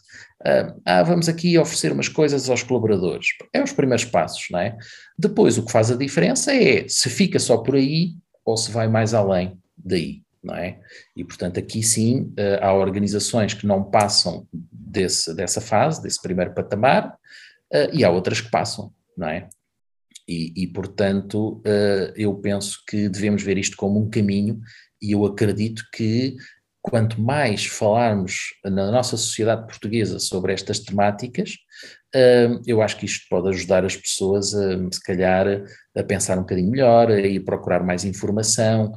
Ah, vamos aqui oferecer umas coisas aos colaboradores. É os primeiros passos, não é? Depois, o que faz a diferença é se fica só por aí ou se vai mais além daí não é? E, portanto, aqui sim uh, há organizações que não passam desse, dessa fase, desse primeiro patamar, uh, e há outras que passam, não é? E, e portanto, uh, eu penso que devemos ver isto como um caminho, e eu acredito que quanto mais falarmos na nossa sociedade portuguesa sobre estas temáticas, eu acho que isto pode ajudar as pessoas, a, se calhar, a pensar um bocadinho melhor, a ir procurar mais informação,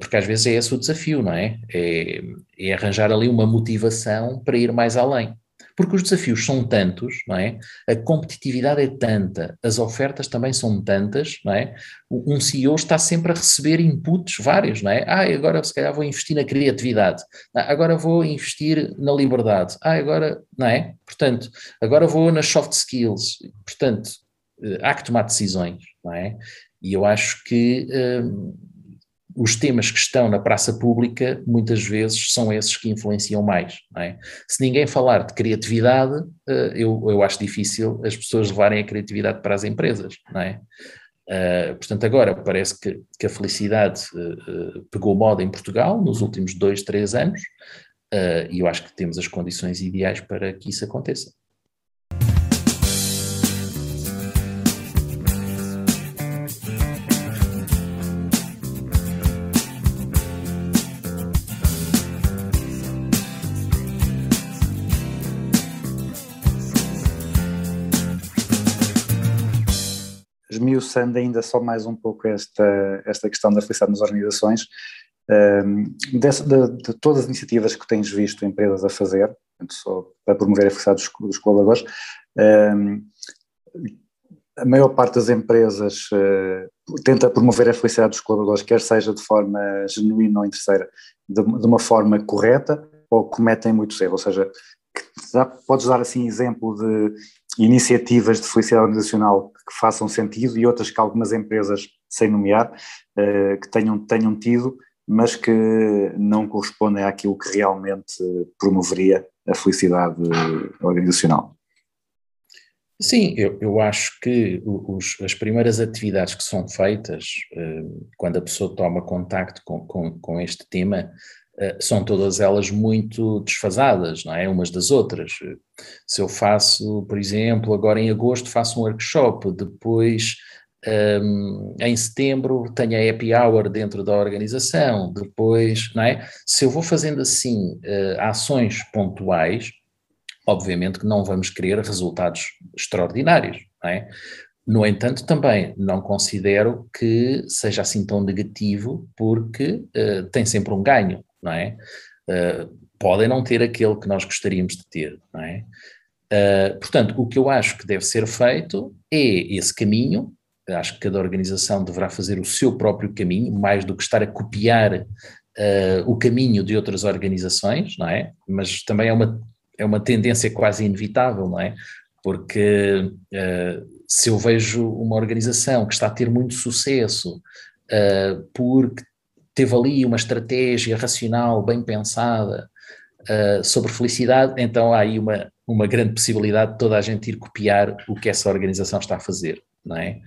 porque às vezes é esse o desafio, não é? é? é? arranjar ali uma motivação para ir mais além. Porque os desafios são tantos, não é? A competitividade é tanta, as ofertas também são tantas, não é? Um CEO está sempre a receber inputs vários, não é? Ah, agora se calhar vou investir na criatividade, ah, agora vou investir na liberdade, ah, agora, não é? Portanto, agora vou nas soft skills, portanto, eh, há que tomar decisões, não é? E eu acho que hum, os temas que estão na praça pública muitas vezes são esses que influenciam mais. É? Se ninguém falar de criatividade, eh, eu, eu acho difícil as pessoas levarem a criatividade para as empresas. É? Uh, portanto, agora parece que, que a felicidade uh, pegou moda em Portugal nos últimos dois, três anos, e eu acho que temos as condições ideais para que isso aconteça. Esmiuçando ainda só mais um pouco esta, esta questão da felicidade nas organizações, um, de, de, de, todas as iniciativas que tens visto empresas a fazer, só para promover a felicidade dos, dos colaboradores, um, a maior parte das empresas uh, tenta promover a felicidade dos colaboradores, quer seja de forma genuína ou interesseira, de, de uma forma correta, ou cometem muitos erros, ou seja, podes dar assim exemplo de iniciativas de felicidade organizacional que façam sentido e outras que algumas empresas, sem nomear, eh, que tenham, tenham tido, mas que não correspondem àquilo que realmente promoveria a felicidade organizacional. Sim, eu, eu acho que os, as primeiras atividades que são feitas eh, quando a pessoa toma contacto com, com, com este tema são todas elas muito desfasadas, não é? Umas das outras. Se eu faço, por exemplo, agora em agosto faço um workshop, depois um, ehm, em setembro tenho a happy hour dentro da organização, depois, não é? Se eu vou fazendo assim uh, ações pontuais, obviamente que não vamos querer resultados extraordinários, não é? No entanto, também não considero que seja assim tão negativo, porque uh, tem sempre um ganho não é? Uh, podem não ter aquele que nós gostaríamos de ter, não é? Uh, portanto, o que eu acho que deve ser feito é esse caminho. Acho que cada organização deverá fazer o seu próprio caminho, mais do que estar a copiar uh, o caminho de outras organizações, não é? Mas também é uma, é uma tendência quase inevitável, não é? Porque uh, se eu vejo uma organização que está a ter muito sucesso porque teve ali uma estratégia racional bem pensada uh, sobre felicidade, então há aí uma, uma grande possibilidade de toda a gente ir copiar o que essa organização está a fazer. não é?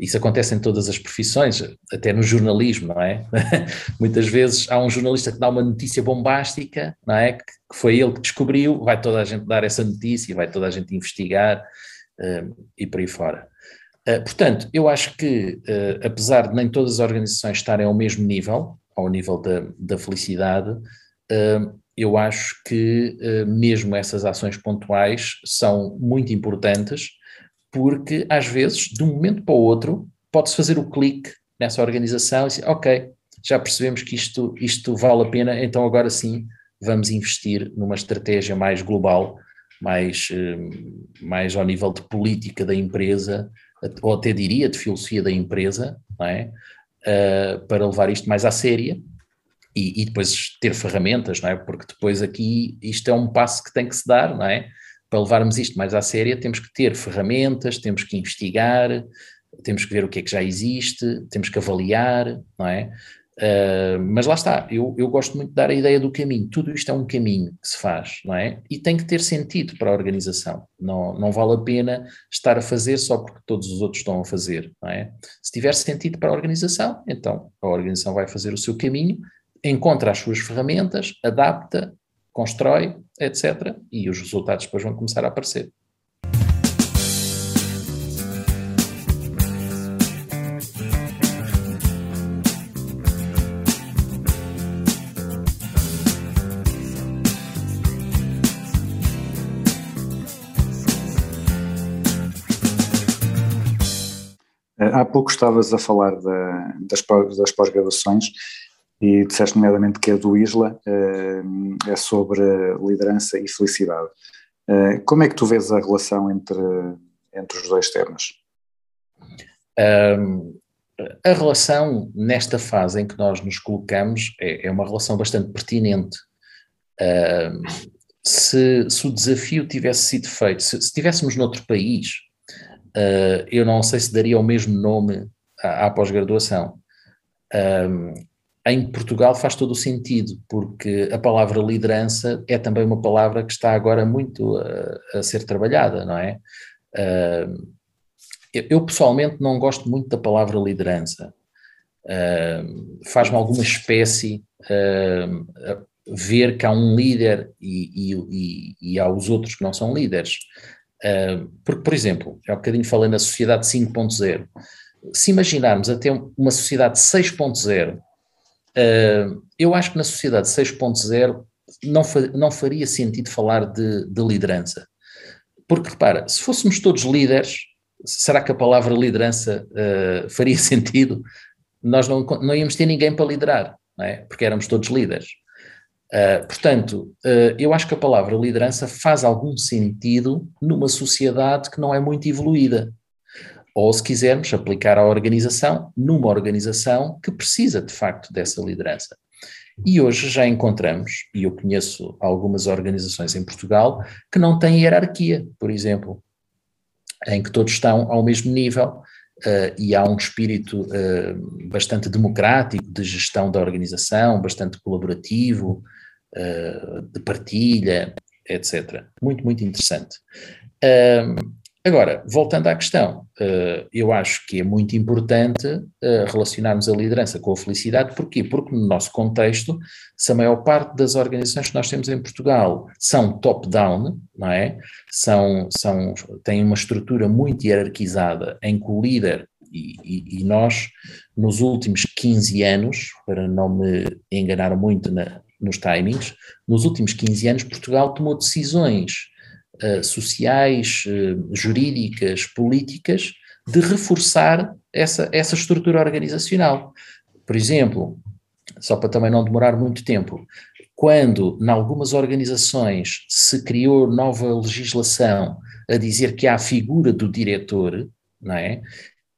Isso acontece em todas as profissões, até no jornalismo, não é? Muitas vezes há um jornalista que dá uma notícia bombástica, não é? Que foi ele que descobriu, vai toda a gente dar essa notícia, vai toda a gente investigar uh, e por aí fora. Uh, portanto, eu acho que, uh, apesar de nem todas as organizações estarem ao mesmo nível, ao nível da, da felicidade, eu acho que mesmo essas ações pontuais são muito importantes porque às vezes, de um momento para o outro, pode-se fazer o clique nessa organização e dizer, ok, já percebemos que isto, isto vale a pena, então agora sim vamos investir numa estratégia mais global, mais, eh, mais ao nível de política da empresa, ou até diria de filosofia da empresa, é? Uh, para levar isto mais à séria e, e, depois ter ferramentas, não é? Porque depois aqui isto é um passo que tem que se dar, não é? para levarmos isto mais à séria, temos que ter ferramentas, temos que investigar, temos que ver o que é que já existe, temos que avaliar, não é? Uh, mas lá está, eu, eu gosto muito de dar a ideia do caminho. Tudo isto é um caminho que se faz, não é? E tem que ter sentido para a organização. Não, não vale a pena estar a fazer só porque todos os outros estão a fazer, não é? Se tiver sentido para a organização, então a organização vai fazer o seu caminho, encontra as suas ferramentas, adapta constrói, etc. E os resultados depois vão começar a aparecer. Há pouco estavas a falar da, das, das pós-graduações e disseste nomeadamente que é do Isla, eh, é sobre liderança e felicidade. Eh, como é que tu vês a relação entre, entre os dois temas? Um, a relação nesta fase em que nós nos colocamos é, é uma relação bastante pertinente. Um, se, se, o desafio tivesse sido feito, se, se estivéssemos noutro país, uh, eu não sei se daria o mesmo nome à, à pós-graduação. Um, em Portugal faz todo o sentido, porque a palavra liderança é também uma palavra que está agora muito a, a ser trabalhada, não é? Uh, eu, eu, pessoalmente não gosto muito da palavra liderança. Uh, Faz-me alguma espécie uh, ver que há um líder e, e, e, e, há os outros que não são líderes. Porque, por exemplo, há um bocadinho falei na sociedade 5.0. Se imaginarmos até uma sociedade 6.0 Uh, eu acho que na sociedade 6.0 não, não faria sentido falar de, de, liderança. Porque, repara, se fôssemos todos líderes, será que a palavra liderança uh, faria sentido? Nós não, não íamos ter ninguém para liderar, não é? porque éramos todos líderes. Uh, portanto, eu acho que a palavra liderança faz algum sentido numa sociedade que não é muito evoluída ou, se quisermos, aplicar à organização, numa organização que precisa de facto dessa liderança. E hoje já encontramos, e eu conheço algumas organizações em Portugal, que não têm hierarquia, por exemplo, em que todos estão ao mesmo nível uh, e há um espírito uh, bastante democrático de gestão da organização, bastante colaborativo, uh, de partilha, etc. Muito, muito interessante. Agora, voltando à questão, eh, eu acho que é muito importante eh, relacionarmos a liderança com a felicidade, porquê? Porque no nosso contexto, se a maior parte das organizações que nós temos em Portugal são top-down, não é? São, são, têm uma estrutura muito hierarquizada em que o líder, e, e, e nós, nos últimos 15 anos, para não me enganar muito na, nos timings, nos últimos 15 anos Portugal tomou decisões uh, sociais, uh, jurídicas, políticas, de reforçar essa, essa estrutura organizacional. Por exemplo, só para também não demorar muito tempo, quando em algumas organizações se criou nova legislação a dizer que há a figura do diretor, não é?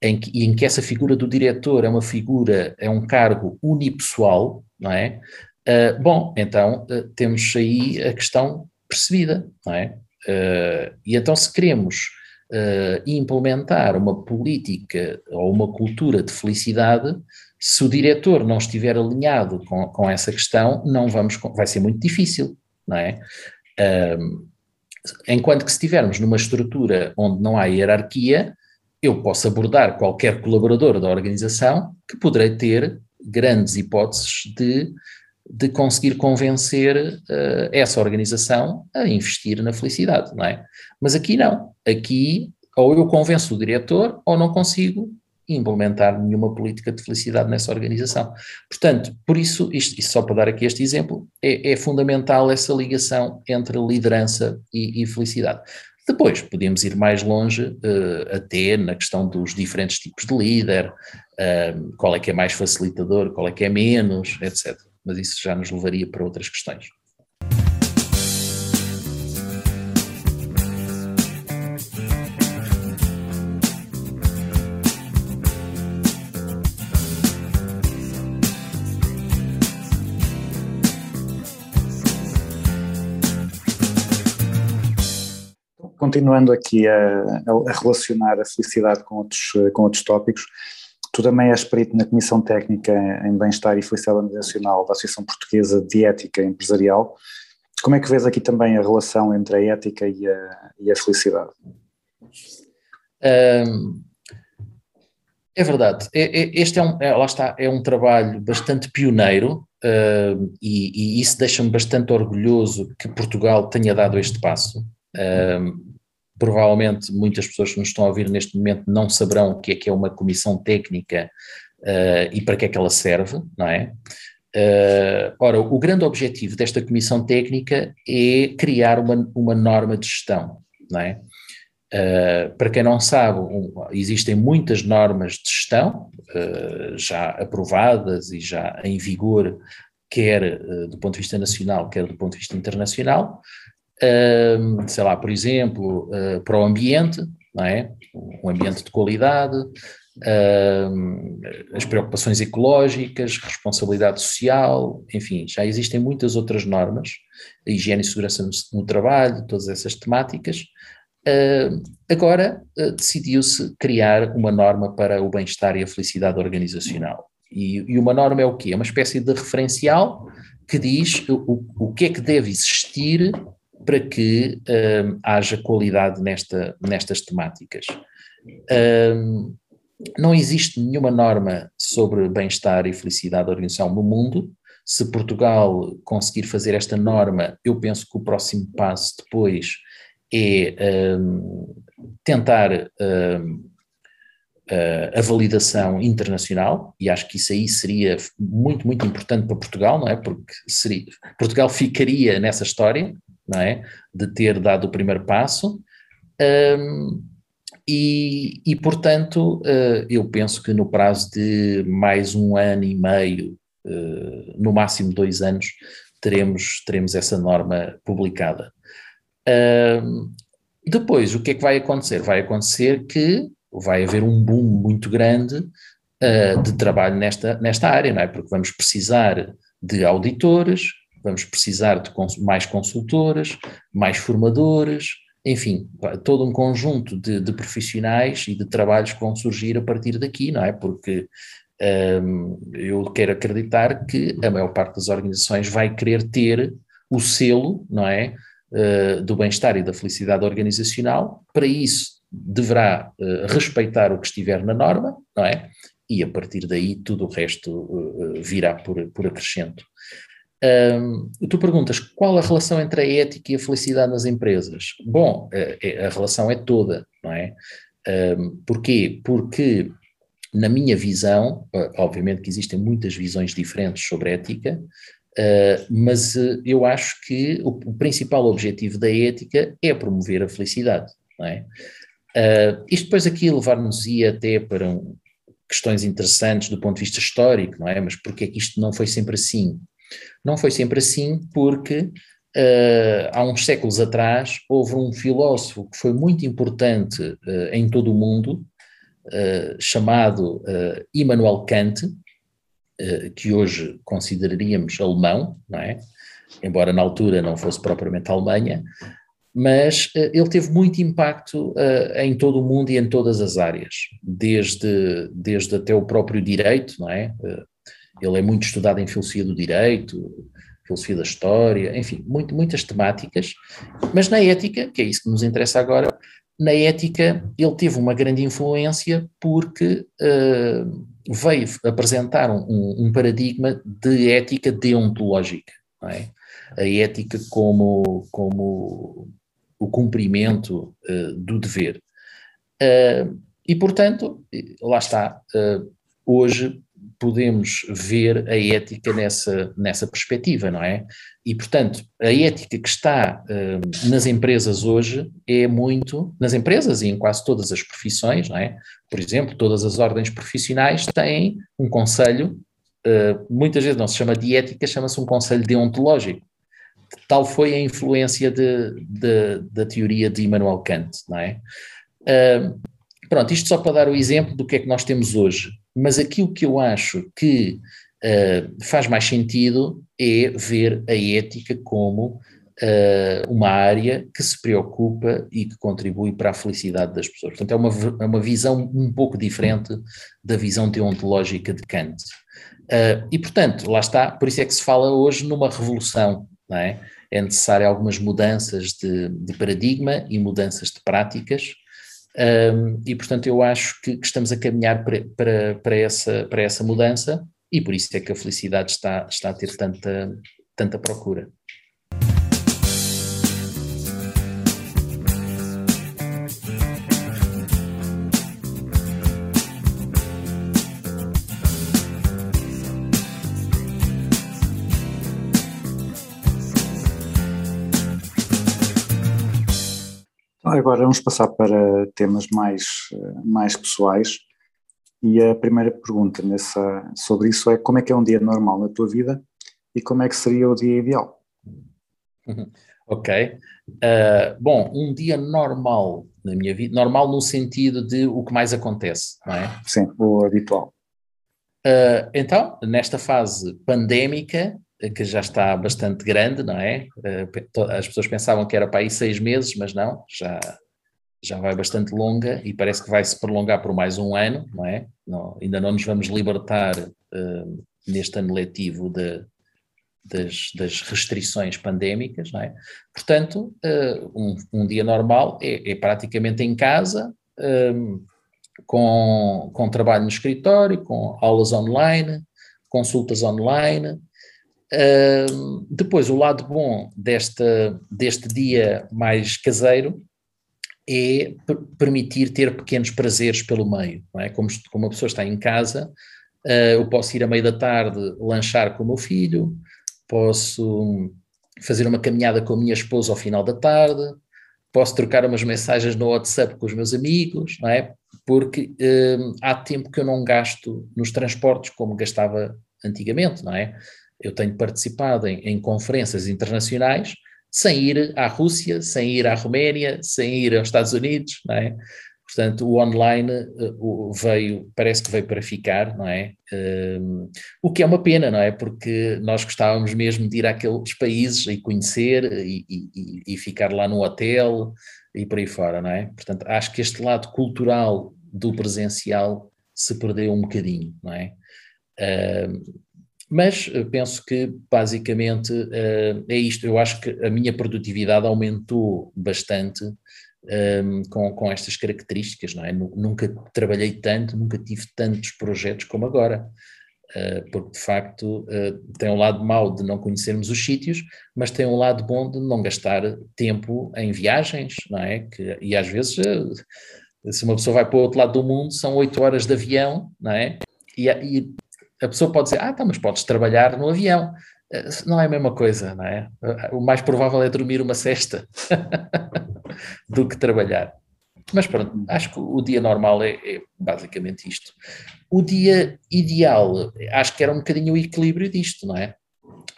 Em que, em que essa figura do diretor é uma figura, é um cargo unipessoal, não é? Uh, bom, então uh, temos aí a questão percebida, não é? Uh, e então, se queremos implementar uma política ou uma cultura de felicidade, se o diretor não estiver alinhado com, com essa questão, não vamos, vai ser muito difícil, não é? Enquanto que se estivermos numa estrutura onde não há hierarquia, eu posso abordar qualquer colaborador da organização que poderei ter grandes hipóteses de, de conseguir convencer uh, essa organização a investir na felicidade, não é? Mas aqui não. Aqui ou eu convenço o diretor ou não consigo implementar nenhuma política de felicidade nessa organização. Portanto, por isso, isto, isto só para dar aqui este exemplo, é, é fundamental essa ligação entre liderança e, e felicidade. Depois, podemos ir mais longe, uh, até na questão dos diferentes tipos de líder, uh, qual é que é mais facilitador, qual é que é menos, etc. Mas isso já nos levaria para outras questões. Continuando aqui a, a relacionar a felicidade com outros, com outros tópicos, tu também és perito na Comissão Técnica em Bem-Estar e Felicidade Organizacional da Associação Portuguesa de Ética Empresarial. Como é que vês aqui também a relação entre a ética e a, e a felicidade? É verdade. Este é um, é, lá está, é um trabalho bastante pioneiro e, e, isso deixa-me bastante orgulhoso que Portugal tenha dado este passo. Provavelmente muitas pessoas que nos estão a ouvir neste momento não saberão o que é que é uma comissão técnica uh, e para que é que ela serve, não é? Uh, ora, o grande objetivo desta comissão técnica é criar uma, uma norma de gestão, não é? Uh, para quem não sabe, um, existem muitas normas de gestão já aprovadas e já em vigor, quer do ponto de vista nacional, quer do ponto de vista internacional, sei lá, por exemplo, uh, para o ambiente, não é? Um ambiente de qualidade, as preocupações ecológicas, responsabilidade social, enfim, já existem muitas outras normas, a higiene e segurança no, trabalho, todas essas temáticas. agora decidiu-se criar uma norma para o bem-estar e a felicidade organizacional. E, e, uma norma é o quê? É uma espécie de referencial que diz o, o que é que deve existir para que um, haja qualidade nesta, nestas temáticas. Um, não existe nenhuma norma sobre bem-estar e felicidade da organização no mundo. Se Portugal conseguir fazer esta norma, eu penso que o próximo passo depois é um, tentar a validação internacional, e acho que isso aí seria muito, muito importante para Portugal, não é? Porque seria, Portugal ficaria nessa história, não é? De ter dado o primeiro passo. Um, e, e, portanto, uh, eu penso que no prazo de mais um ano e meio, uh, no máximo dois anos, teremos, teremos essa norma publicada. Uh, depois, o que é que vai acontecer? Vai acontecer que vai haver um boom muito grande uh, de trabalho nesta, nesta área, não é? Porque vamos precisar de auditores, vamos precisar de cons mais consultoras, mais formadores, enfim, todo um conjunto de, de, profissionais e de trabalhos que vão surgir a partir daqui, não é? Porque um, eu quero acreditar que a maior parte das organizações vai querer ter o selo, não é? Uh, do bem-estar e da felicidade organizacional. Para isso, deverá uh, respeitar o que estiver na norma, não é? E a partir daí tudo o resto uh, virá por, por acrescento. Tu perguntas qual a relação entre a ética e a felicidade nas empresas? Bom, a, a relação é toda, não é? Um, porquê? Porque, na minha visão, obviamente que existem muitas visões diferentes sobre ética, uh, mas eu acho que o, o, principal objetivo da ética é promover a felicidade, não é? Uh, isto depois aqui levar-nos-ia até para um, questões interessantes do ponto de vista histórico, não é? Mas porque é que isto não foi sempre assim? Não foi sempre assim porque uh, há uns séculos atrás houve um filósofo que foi muito importante uh, em todo o mundo, chamado Immanuel Kant, que hoje consideraríamos alemão, não é? Embora na altura não fosse propriamente Alemanha, mas uh, ele teve muito impacto uh, em todo o mundo e em todas as áreas, desde, desde até o próprio direito, não é? Ele é muito estudado em filosofia do direito, filosofia da história, enfim, muito, muitas temáticas, mas na ética, que é isso que nos interessa agora, na ética ele teve uma grande influência porque uh, veio apresentar um, um, paradigma de ética deontológica, é? a ética como, como o cumprimento uh, do dever. Uh, e, portanto, lá está, hoje podemos ver a ética nessa, nessa perspectiva, não é? E, portanto, a ética que está uh, nas empresas hoje é muito, nas empresas e em quase todas as profissões, não é? Por exemplo, todas as ordens profissionais têm um conselho, uh, muitas vezes não se chama de ética, chama-se um conselho deontológico. Tal foi a influência de, de, da teoria de Immanuel Kant, não é? Uh, pronto, isto só para dar o exemplo do que é que nós temos hoje mas aquilo que eu acho que uh, faz mais sentido é ver a ética como uh, uma área que se preocupa e que contribui para a felicidade das pessoas. Portanto, é uma, é uma visão um pouco diferente da visão deontológica de Kant. Uh, e, portanto, lá está, por isso é que se fala hoje numa revolução, não é? É necessário algumas mudanças de, de paradigma e mudanças de práticas, um, e, portanto, eu acho que, que estamos a caminhar para, para, para, essa, para essa mudança e por isso é que a felicidade está, está a ter tanta, tanta procura. Agora vamos passar para temas mais, mais pessoais. E a primeira pergunta nessa, sobre isso é como é que é um dia normal na tua vida e como é que seria o dia ideal? Ok. Uh, bom, um dia normal na minha vida, normal no sentido de o que mais acontece, não é? Sim, o habitual. Uh, então, nesta fase pandémica, que já está bastante grande, não é? Eh, as pessoas pensavam que era para aí seis meses, mas não, já, já vai bastante longa e parece que vai se prolongar por mais um ano, não é? Não, ainda não nos vamos libertar uh, neste ano letivo de, das, das, restrições pandémicas, não é? Portanto, uh, um, um, dia normal é, é praticamente em casa, com, com trabalho no escritório, com aulas online, consultas online, Depois, o lado bom desta, deste dia mais caseiro é permitir ter pequenos prazeres pelo meio, não é? Como, como a pessoa está em casa, uh, eu posso ir à meia da tarde lanchar com o meu filho, posso fazer uma caminhada com a minha esposa ao final da tarde, posso trocar umas mensagens no WhatsApp com os meus amigos, não é? Porque uh, há tempo que eu não gasto nos transportes como gastava antigamente, não é? Eu tenho participado em, em, conferências internacionais sem ir à Rússia, sem ir à Roménia, sem ir aos Estados Unidos, não é? Portanto, o online uh, veio, parece que veio para ficar, não é? Um, o que é uma pena, não é? Porque nós gostávamos mesmo de ir àqueles países e conhecer e, e, e ficar lá no hotel e por aí fora, não é? Portanto, acho que este lado cultural do presencial se perdeu um bocadinho, não é? Um, mas eh, penso que basicamente uh, é isto. Eu acho que a minha produtividade aumentou bastante um, ehm, com, com estas características, não é? Nunca trabalhei tanto, nunca tive tantos projetos como agora. Uh, porque de facto uh, tem um lado mau de não conhecermos os sítios, mas tem um lado bom de não gastar tempo em viagens, não é? Que, e às vezes, se uma pessoa vai para o outro lado do mundo, são oito horas de avião, não é? E, e a pessoa pode dizer, ah, tá, mas podes trabalhar no avião. Eh, não é a mesma coisa, não é? O mais provável é dormir uma cesta do que trabalhar. Mas pronto, acho que o dia normal é, é, basicamente isto. O dia ideal, acho que era um bocadinho o equilíbrio disto, não é?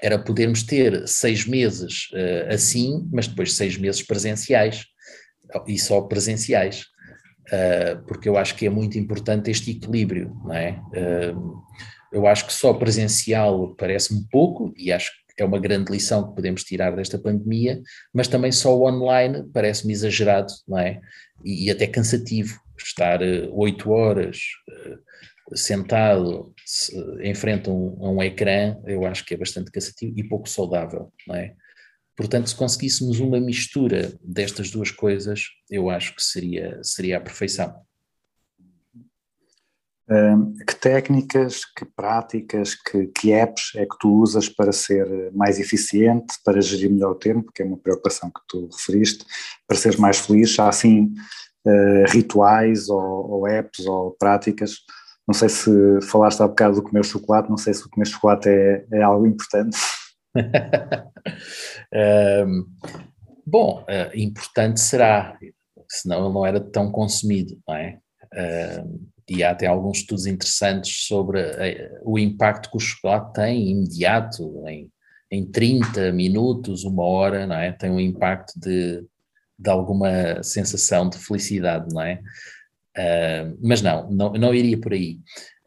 Era podermos ter seis meses uh, assim, mas depois seis meses presenciais, e só presenciais, uh, porque eu acho que é muito importante este equilíbrio, não é? Uh, eu acho que só presencial parece-me pouco, e acho que é uma grande lição que podemos tirar desta pandemia, mas também só online parece-me exagerado, não é? E, e até cansativo, estar eh, oito horas uh, sentado em frente a um, a um, ecrã, eu acho que é bastante cansativo e pouco saudável, não é? Portanto, se conseguíssemos uma mistura destas duas coisas, eu acho que seria, seria a perfeição. Que técnicas, que práticas, que, que apps é que tu usas para ser mais eficiente, para gerir melhor o tempo, que é uma preocupação que tu referiste, para seres mais feliz? Há assim eh, rituais ou, ou apps ou práticas? Não sei se falaste há bocado do comer chocolate, não sei se o comer chocolate é, é algo importante. Um, bom, uh, importante será, senão ele não era tão consumido, não é? Um, e há até alguns estudos interessantes sobre uh, o impacto que o chocolate tem imediato, em, em 30 minutos, uma hora, não é? Tem um impacto de, de alguma sensação de felicidade, não é? Uh, mas não, não, não iria por aí.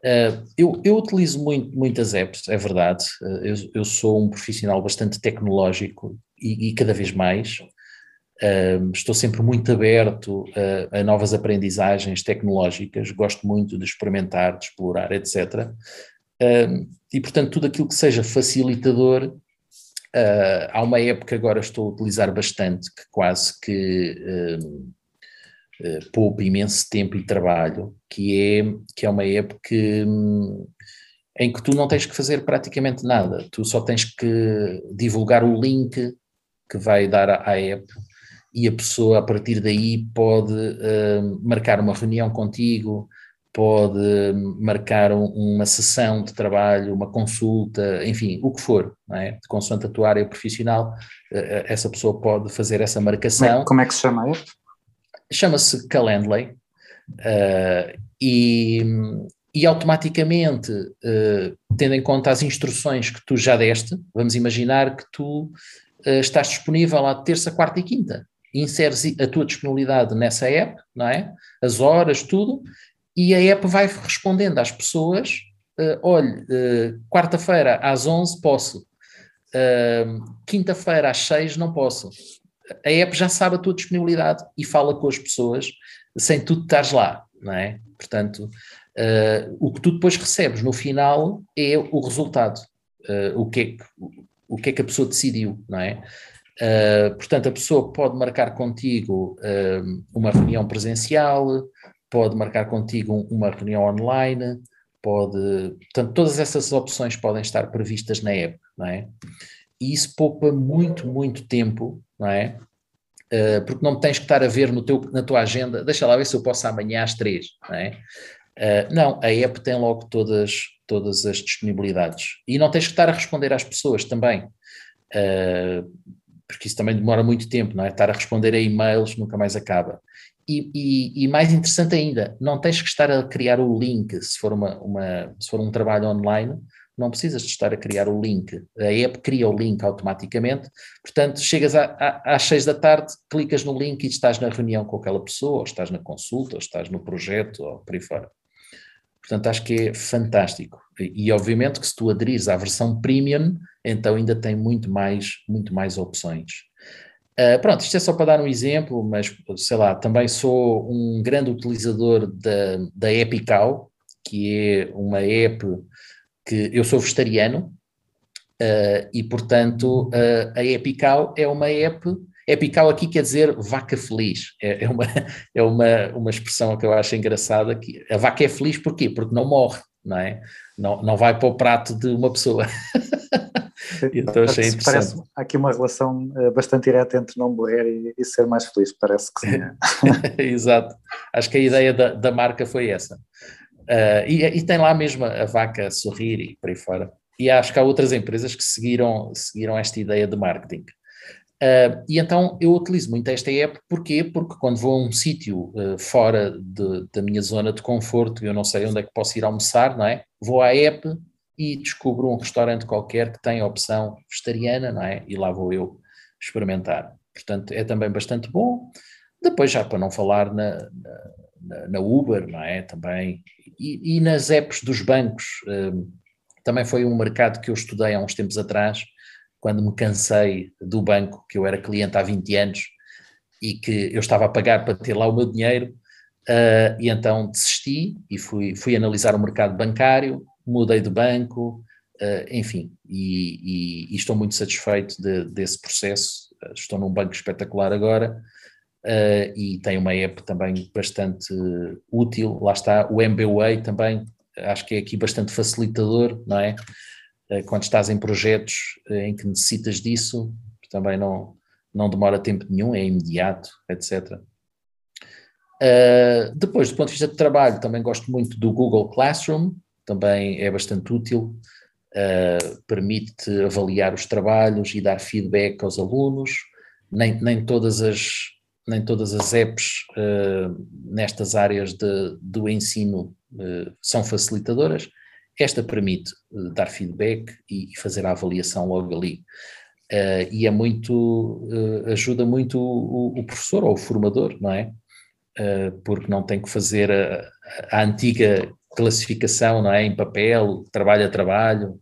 Uh, eu, eu, utilizo muito, muitas apps, é verdade. Uh, eu, eu, sou um profissional bastante tecnológico e, e cada vez mais. Estou sempre muito aberto a, a, novas aprendizagens tecnológicas, gosto muito de experimentar, de explorar, etc. e, portanto, tudo aquilo que seja facilitador. há uma época agora estou a utilizar bastante, que quase que uh, poupa imenso tempo e trabalho, que é, que é uma app que, hum, em que tu não tens que fazer praticamente nada, tu só tens que divulgar o link que vai dar à, app e a pessoa a partir daí pode uh, marcar uma reunião contigo, pode hum, marcar um, uma sessão de trabalho, uma consulta, enfim, o que for, não é? Consoante a tua área profissional, uh, essa pessoa pode fazer essa marcação. Como é, como é que se chama a app? chama-se Calendly uh, e, e automaticamente, tendo em conta as instruções que tu já deste, vamos imaginar que tu estás disponível à terça, quarta e quinta, inseres a tua disponibilidade nessa app, não é? As horas, tudo, e a app vai respondendo às pessoas, uh, olha, quarta-feira às 11 posso, quinta-feira às 6 não posso, a app já sabe a tua disponibilidade e fala com as pessoas sem tu estares lá, não é? Portanto, uh, o que tu depois recebes no final é o resultado, uh, o, que é que, o que é que a pessoa decidiu, não é? Uh, portanto, a pessoa pode marcar contigo uma reunião presencial, pode marcar contigo uma reunião online, pode. Portanto, todas essas opções podem estar previstas na app, não é? E isso poupa muito, muito tempo não é? Uh, porque não tens que estar a ver no teu, na tua agenda, deixa lá ver se eu posso amanhã às três, não é? Uh, não, a app tem logo todas, todas as disponibilidades. E não tens que estar a responder às pessoas também, uh, porque isso também demora muito tempo, não é? Estar a responder a e-mails nunca mais acaba. E, e, e, mais interessante ainda, não tens que estar a criar o link se for, uma, uma, se for um trabalho online, não precisas de estar a criar o link. A app cria o link automaticamente, portanto, chegas a, a, às seis da tarde, clicas no link e estás na reunião com aquela pessoa, ou estás na consulta, ou estás no projeto, ou por aí fora. Portanto, acho que é fantástico. E, obviamente que se tu aderires à versão premium, então ainda tem muito mais, muito mais opções. Uh, pronto, isto é só para dar um exemplo, mas sei lá, também sou um grande utilizador da, da Epical, que é uma app que eu sou vegetariano uh, e, portanto, uh, a Epical é uma app. Epical aqui quer dizer vaca feliz. É, é, uma, é uma, uma expressão que eu acho engraçada. Que a vaca é feliz porquê? Porque não morre, não é? Não, não vai para o prato de uma pessoa. então achei interessante. Parece aqui uma relação eh, bastante direta entre não morrer e, e ser mais feliz, parece que sim. Exato. Acho que a ideia da, da marca foi essa. Uh, e, e, tem lá mesmo a vaca a sorrir e por aí fora. E acho que há outras empresas que seguiram, seguiram esta ideia de marketing. Uh, e então eu utilizo muito esta app, porquê? Porque quando vou a um sítio uh, fora de, da minha zona de conforto, eu não sei onde é que posso ir almoçar, não é? Vou à app e descubro um restaurante qualquer que tem a opção vegetariana, não é? E lá vou eu experimentar. Portanto, é também bastante bom. Depois, já para não falar na, na, na Uber, não é? Também e, e nas apps dos bancos, hum, também foi um mercado que eu estudei há uns tempos atrás, quando me cansei do banco, que eu era cliente há 20 anos e que eu estava a pagar para ter lá o meu dinheiro, uh, e então desisti e fui, fui analisar o mercado bancário, mudei de banco, Uh, enfim, e, e- e estou muito satisfeito de- desse processo. Uh, estou num banco espetacular agora uh, e tem uma app também bastante útil. Lá está, o MBWay também, acho que é aqui bastante facilitador, não é? Uh, quando estás em projetos uh, em que necessitas disso, também não, não demora tempo nenhum, é imediato, etc. Uh, depois, do ponto de vista de trabalho, também gosto muito do Google Classroom, também é bastante útil, uh, permite avaliar os trabalhos e dar feedback aos alunos. Nem, nem, todas, as, nem todas as apps uh, nestas áreas de, do ensino são facilitadoras. Esta permite uh, dar feedback e, e fazer a avaliação logo ali. Uh, e é muito, uh, ajuda muito o, o, professor ou o formador, não é? Uh, porque não tem que fazer a, a, antiga classificação, não é? Em papel, trabalho a trabalho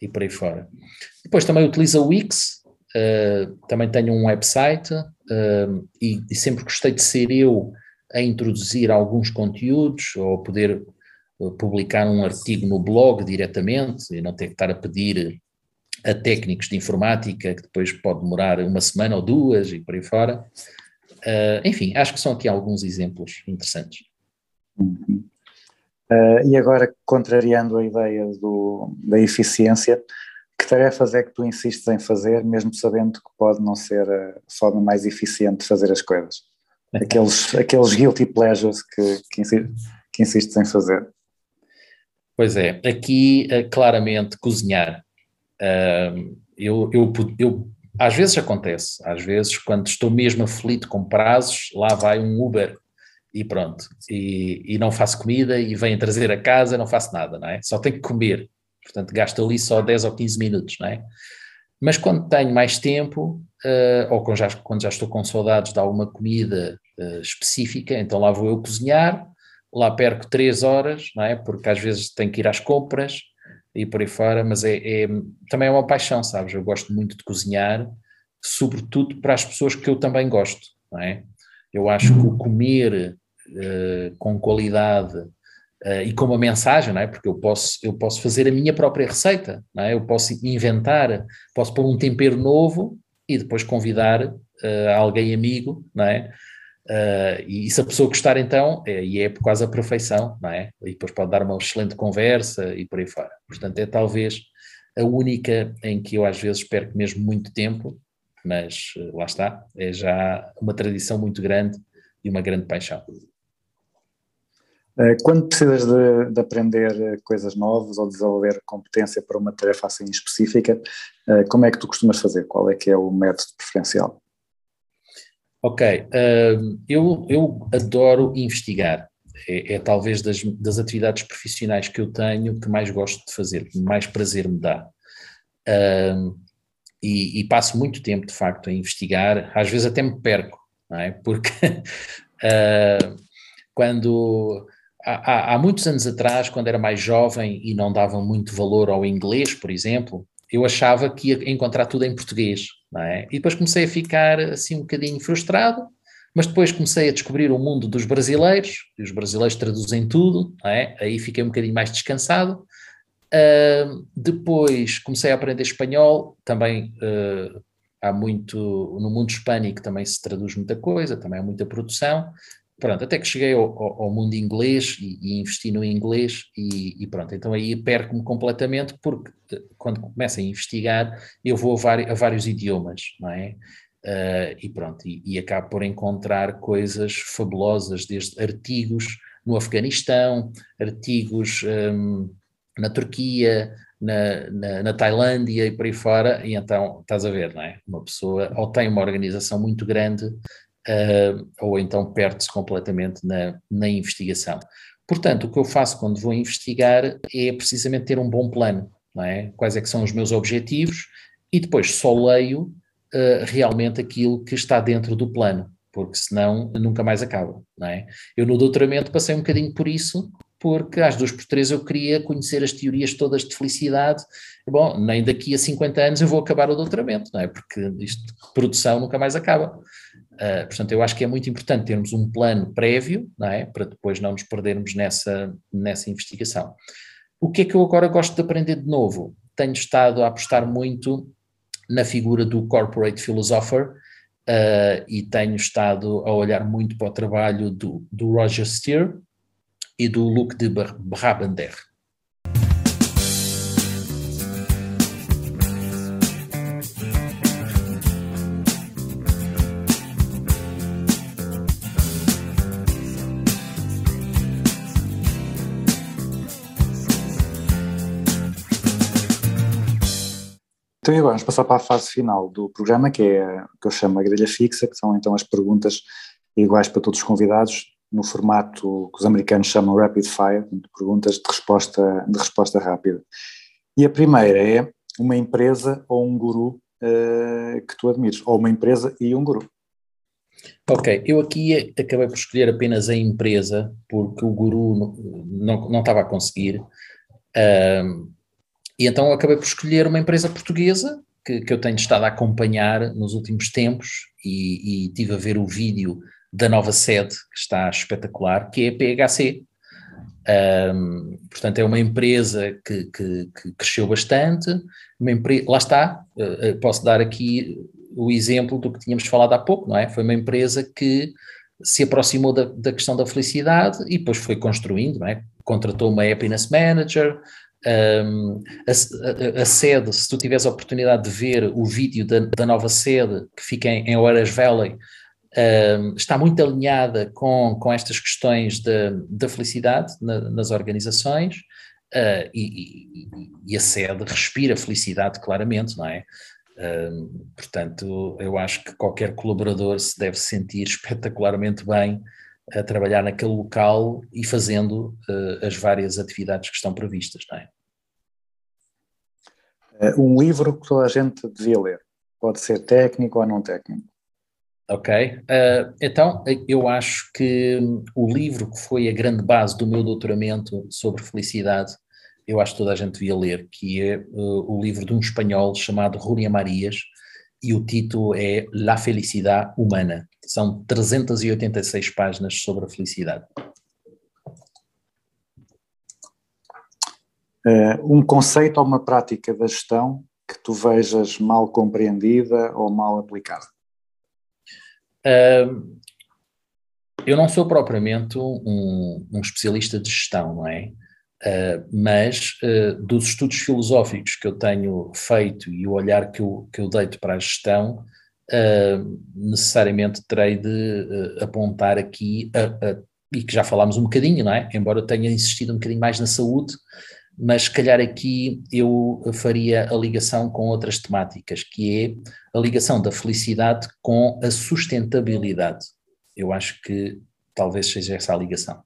e por aí fora. Depois também utiliza o Wix, também tenho um website e, e, sempre gostei de ser eu a introduzir alguns conteúdos ou poder publicar um artigo no blog diretamente e não ter que estar a pedir a técnicos de informática, que depois pode demorar uma semana ou duas e por aí fora. Uh, enfim, acho que são aqui alguns exemplos interessantes. Uhum. Uh, e agora, contrariando a ideia do, da eficiência, que tarefas é que tu insistes em fazer, mesmo sabendo que pode não ser a forma mais eficiente de fazer as coisas? Aqueles, aqueles guilty pleasures que, que, insistes, que insistes em fazer. Pois é, aqui uh, claramente cozinhar. eu, eu, eu às vezes acontece, às vezes quando estou mesmo aflito com prazos, lá vai um Uber e pronto, e, e não faço comida e vem trazer a casa, não faço nada, não é? Só tenho que comer, portanto gasto ali só 10 ou 15 minutos, não é? Mas quando tenho mais tempo, uh, ou quando já, quando já estou com saudades de alguma comida uh, específica, então lá vou eu cozinhar, lá perco 3 horas, não é? Porque às vezes tenho que ir às compras, e por aí fora, mas é, é, também é uma paixão, sabes? Eu gosto muito de cozinhar, sobretudo para as pessoas que eu também gosto, não é? Eu acho que o comer uh, com qualidade uh, e com uma mensagem, não é? Porque eu posso, eu posso fazer a minha própria receita, não é? Eu posso inventar, posso pôr um tempero novo e depois convidar uh, alguém amigo, não é? Uh, e se a pessoa gostar, então, é, e é quase a perfeição, não é? E depois pode dar uma excelente conversa e por aí fora. Portanto, é talvez a única em que eu às vezes perco mesmo muito tempo, mas uh, lá está, é já uma tradição muito grande e uma grande paixão. Uh, quando precisas de, de, aprender coisas novas ou desenvolver competência para uma tarefa assim específica, como é que tu costumas fazer? Qual é que é o método preferencial? Ok, uh, eu, eu adoro investigar. É, é talvez das, das, atividades profissionais que eu tenho que mais gosto de fazer, que mais prazer me dá. Uh, e, e, passo muito tempo, de facto, a investigar, às vezes até me perco, não é? Porque uh, quando. Há, há, muitos anos atrás, quando era mais jovem e não dava muito valor ao inglês, por exemplo, eu achava que ia encontrar tudo em português, é? E depois comecei a ficar assim um bocadinho frustrado, mas depois comecei a descobrir o mundo dos brasileiros, e os brasileiros traduzem tudo, é? Aí fiquei um bocadinho mais descansado. Uh, depois comecei a aprender espanhol, também uh, há muito, no mundo hispânico também se traduz muita coisa, também há muita produção, pronto, até que cheguei ao, ao mundo inglês e, e, investi no inglês e, e pronto, então aí perco-me completamente porque quando começo a investigar eu vou a, vários, a vários idiomas, não é? Uh, e pronto, e, e acabo por encontrar coisas fabulosas, desde artigos no Afeganistão, artigos um, na Turquia, na, na, na, Tailândia e por aí fora, e então estás a ver, não é? Uma pessoa ou tem uma organização muito grande uh, ou então perde-se completamente na, na investigação. Portanto, o que eu faço quando vou investigar é precisamente ter um bom plano, não é? Quais é que são os meus objetivos e depois só leio uh, realmente aquilo que está dentro do plano, porque senão nunca mais acaba, não é? Eu no doutoramento passei um bocadinho por isso, porque às duas por três eu queria conhecer as teorias todas de felicidade. Bom, nem daqui a 50 anos eu vou acabar o doutoramento, não é? Porque isto, produção nunca mais acaba. Uh, portanto, eu acho que é muito importante termos um plano prévio, não é? Para depois não nos perdermos nessa, nessa investigação. O que é que eu agora gosto de aprender de novo? tenho estado a apostar muito na figura do corporate philosopher uh, e tenho estado a olhar muito para o trabalho do, do Roger Steer e do Luc de Brabander. Então, agora vamos passar para a fase final do programa, que é a que eu chamo a grelha fixa, que são então as perguntas iguais para todos os convidados, no formato que os americanos chamam rapid fire, perguntas de resposta, de resposta rápida. E a primeira é uma empresa ou um guru uh, que tu admires, ou uma empresa e um guru. Ok, eu aqui acabei por escolher apenas a empresa, porque o guru não, não, não estava a conseguir. Um, e então acabei por escolher uma empresa portuguesa que, que eu tenho estado a acompanhar nos últimos tempos e, e tive a ver o vídeo da nova sede, que está espetacular, que é a PHC. Um, portanto, é uma empresa que, que, que cresceu bastante, empresa, lá está, uh, posso dar aqui o exemplo do que tínhamos falado há pouco, não é? Foi uma empresa que se aproximou da, da questão da felicidade e depois foi construindo, não é? Contratou uma happiness manager, um, a, a, sede, se tu tiveres a oportunidade de ver o vídeo da, da nova sede que fica em, em Valley, um, está muito alinhada com, com estas questões da felicidade na, nas organizações uh, e, e, e, a sede respira felicidade claramente, não é? Um, portanto, eu acho que qualquer colaborador se deve sentir espetacularmente bem a trabalhar naquele local e fazendo uh, as várias atividades que estão previstas, não é? Um livro que toda a gente devia ler. Pode ser técnico ou não técnico. Ok. Uh, então, eu acho que o livro que foi a grande base do meu doutoramento sobre felicidade, eu acho que toda a gente devia ler, que é uh, o livro de um espanhol chamado Rúnia Marias, e o título é La Felicidade Humana. São 386 páginas sobre a felicidade. Uh, um conceito ou uma prática da gestão que tu vejas mal compreendida ou mal aplicada? Uh, eu não sou propriamente um, um, especialista de gestão, não é? Uh, mas uh, dos estudos filosóficos que eu tenho feito e o olhar que eu, que eu deito para a gestão, uh, necessariamente terei de apontar aqui, a, a, e que já falámos um bocadinho, não é? Embora tenha insistido um bocadinho mais na saúde, mas se calhar aqui eu faria a ligação com outras temáticas, que é a ligação da felicidade com a sustentabilidade. Eu acho que talvez seja essa a ligação.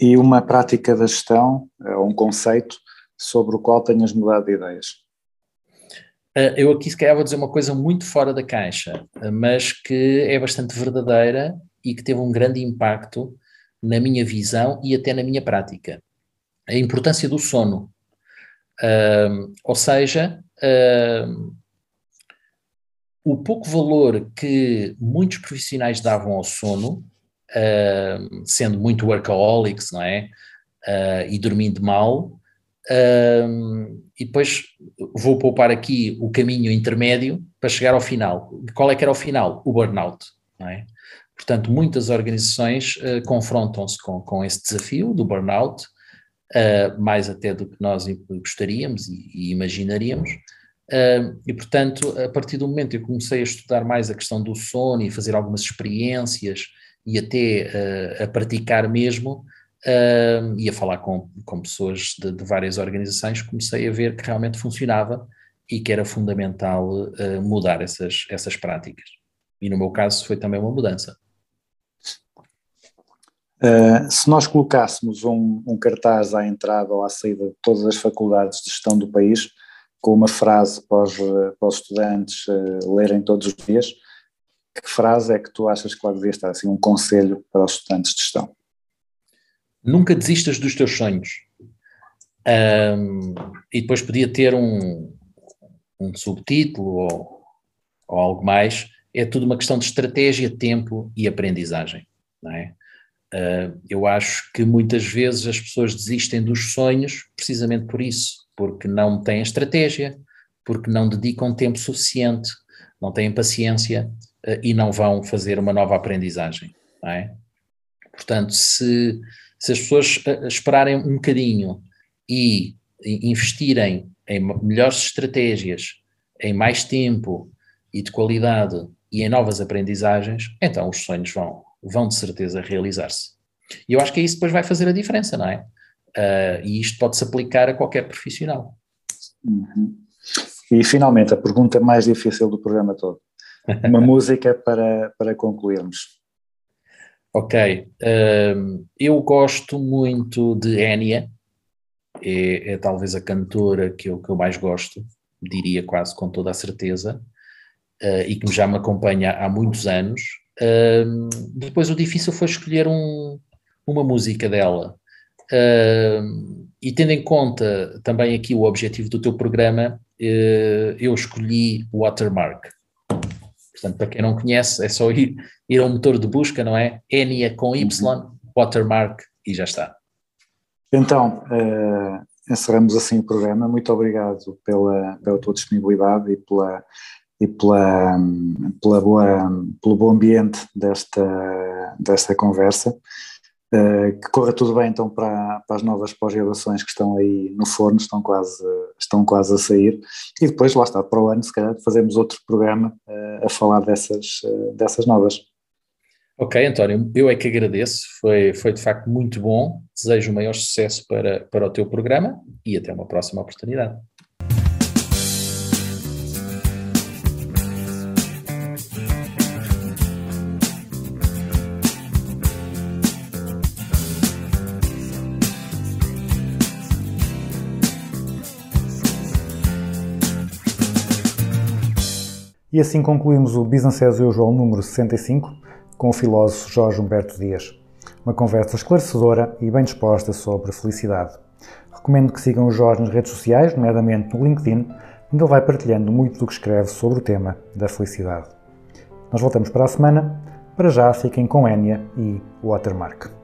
e uma prática da gestão, ou um conceito sobre o qual tenhas mudado de ideias? Eh, eu aqui se calhar vou dizer uma coisa muito fora da caixa, eh, mas que é bastante verdadeira e que teve um grande impacto na minha visão e até na minha prática. A importância do sono. Uh, ou seja, uh, o pouco valor que muitos profissionais davam ao sono uh, sendo muito workaholics, não é? E dormindo mal. Uh, e depois vou poupar aqui o caminho intermédio para chegar ao final. Qual é que era o final? O burnout, não é? Portanto, muitas organizações uh, confrontam-se com, com esse desafio do burnout, uh, mais até do que nós gostaríamos e, e imaginaríamos. Uh, e, portanto, a partir do momento que eu comecei a estudar mais a questão do sono e fazer algumas experiências e até uh, a praticar mesmo, uh, e a falar com, com pessoas de, de, várias organizações, comecei a ver que realmente funcionava e que era fundamental uh, mudar essas, essas práticas. E no meu caso foi também uma mudança. Uh, se nós colocássemos um, um, cartaz à entrada ou à saída de todas as faculdades de gestão do país, com uma frase para os, para os estudantes uh, lerem todos os dias, que frase é que tu achas que lá devia estar, assim, um conselho para os estudantes de gestão? Nunca desistas dos teus sonhos. Um, e depois podia ter um, um subtítulo ou, ou, algo mais. É tudo uma questão de estratégia, tempo e aprendizagem. Não é? Uh, eu acho que muitas vezes as pessoas desistem dos sonhos precisamente por isso, porque não têm estratégia, porque não dedicam tempo suficiente, não têm paciência uh, e não vão fazer uma nova aprendizagem. É? Portanto, se, se as pessoas uh, esperarem um bocadinho e, e investirem em melhores estratégias, em mais tempo e de qualidade e em novas aprendizagens, então os sonhos vão, vão de certeza realizar-se. E eu acho que isso depois vai fazer a diferença, não é? Uh, e isto pode-se aplicar a qualquer profissional. Uhum. E finalmente, a pergunta mais difícil do programa todo. Uma música para, para concluirmos. Ok. Uh, eu gosto muito de Enya, é, é, talvez a cantora que eu, que eu mais gosto, diria quase com toda a certeza, uh, e que já me acompanha há muitos anos. Uh, depois o difícil foi escolher um, uma música dela. Uh, e tendo em conta também aqui o objetivo do teu programa, uh, eu escolhi Watermark. Portanto, para quem não conhece, é só ir, ir ao motor de busca, não é? Enia com Y, uhum. Watermark e já está. Então, uh, encerramos assim o programa. Muito obrigado pela, pela tua disponibilidade e pela e pela, pela boa, pelo bom ambiente desta, desta conversa. Uh, que corra tudo bem então para, para as novas pós-graduações que estão aí no forno, estão quase, estão quase a sair, e depois lá está, para o ano se calhar fazemos outro programa uh, a falar dessas, uh, dessas novas. Ok, António, eu é que agradeço, foi, foi de facto muito bom, desejo o maior sucesso para, para o teu programa e até uma próxima oportunidade. E assim concluímos o Business as Usual número 65 com o filósofo Jorge Humberto Dias. Uma conversa esclarecedora e bem disposta sobre felicidade. Recomendo que sigam o Jorge nas redes sociais, nomeadamente no LinkedIn, onde ele vai partilhando muito do que escreve sobre o tema da felicidade. Nós voltamos para a semana. Para já, fiquem com Enya e Watermark.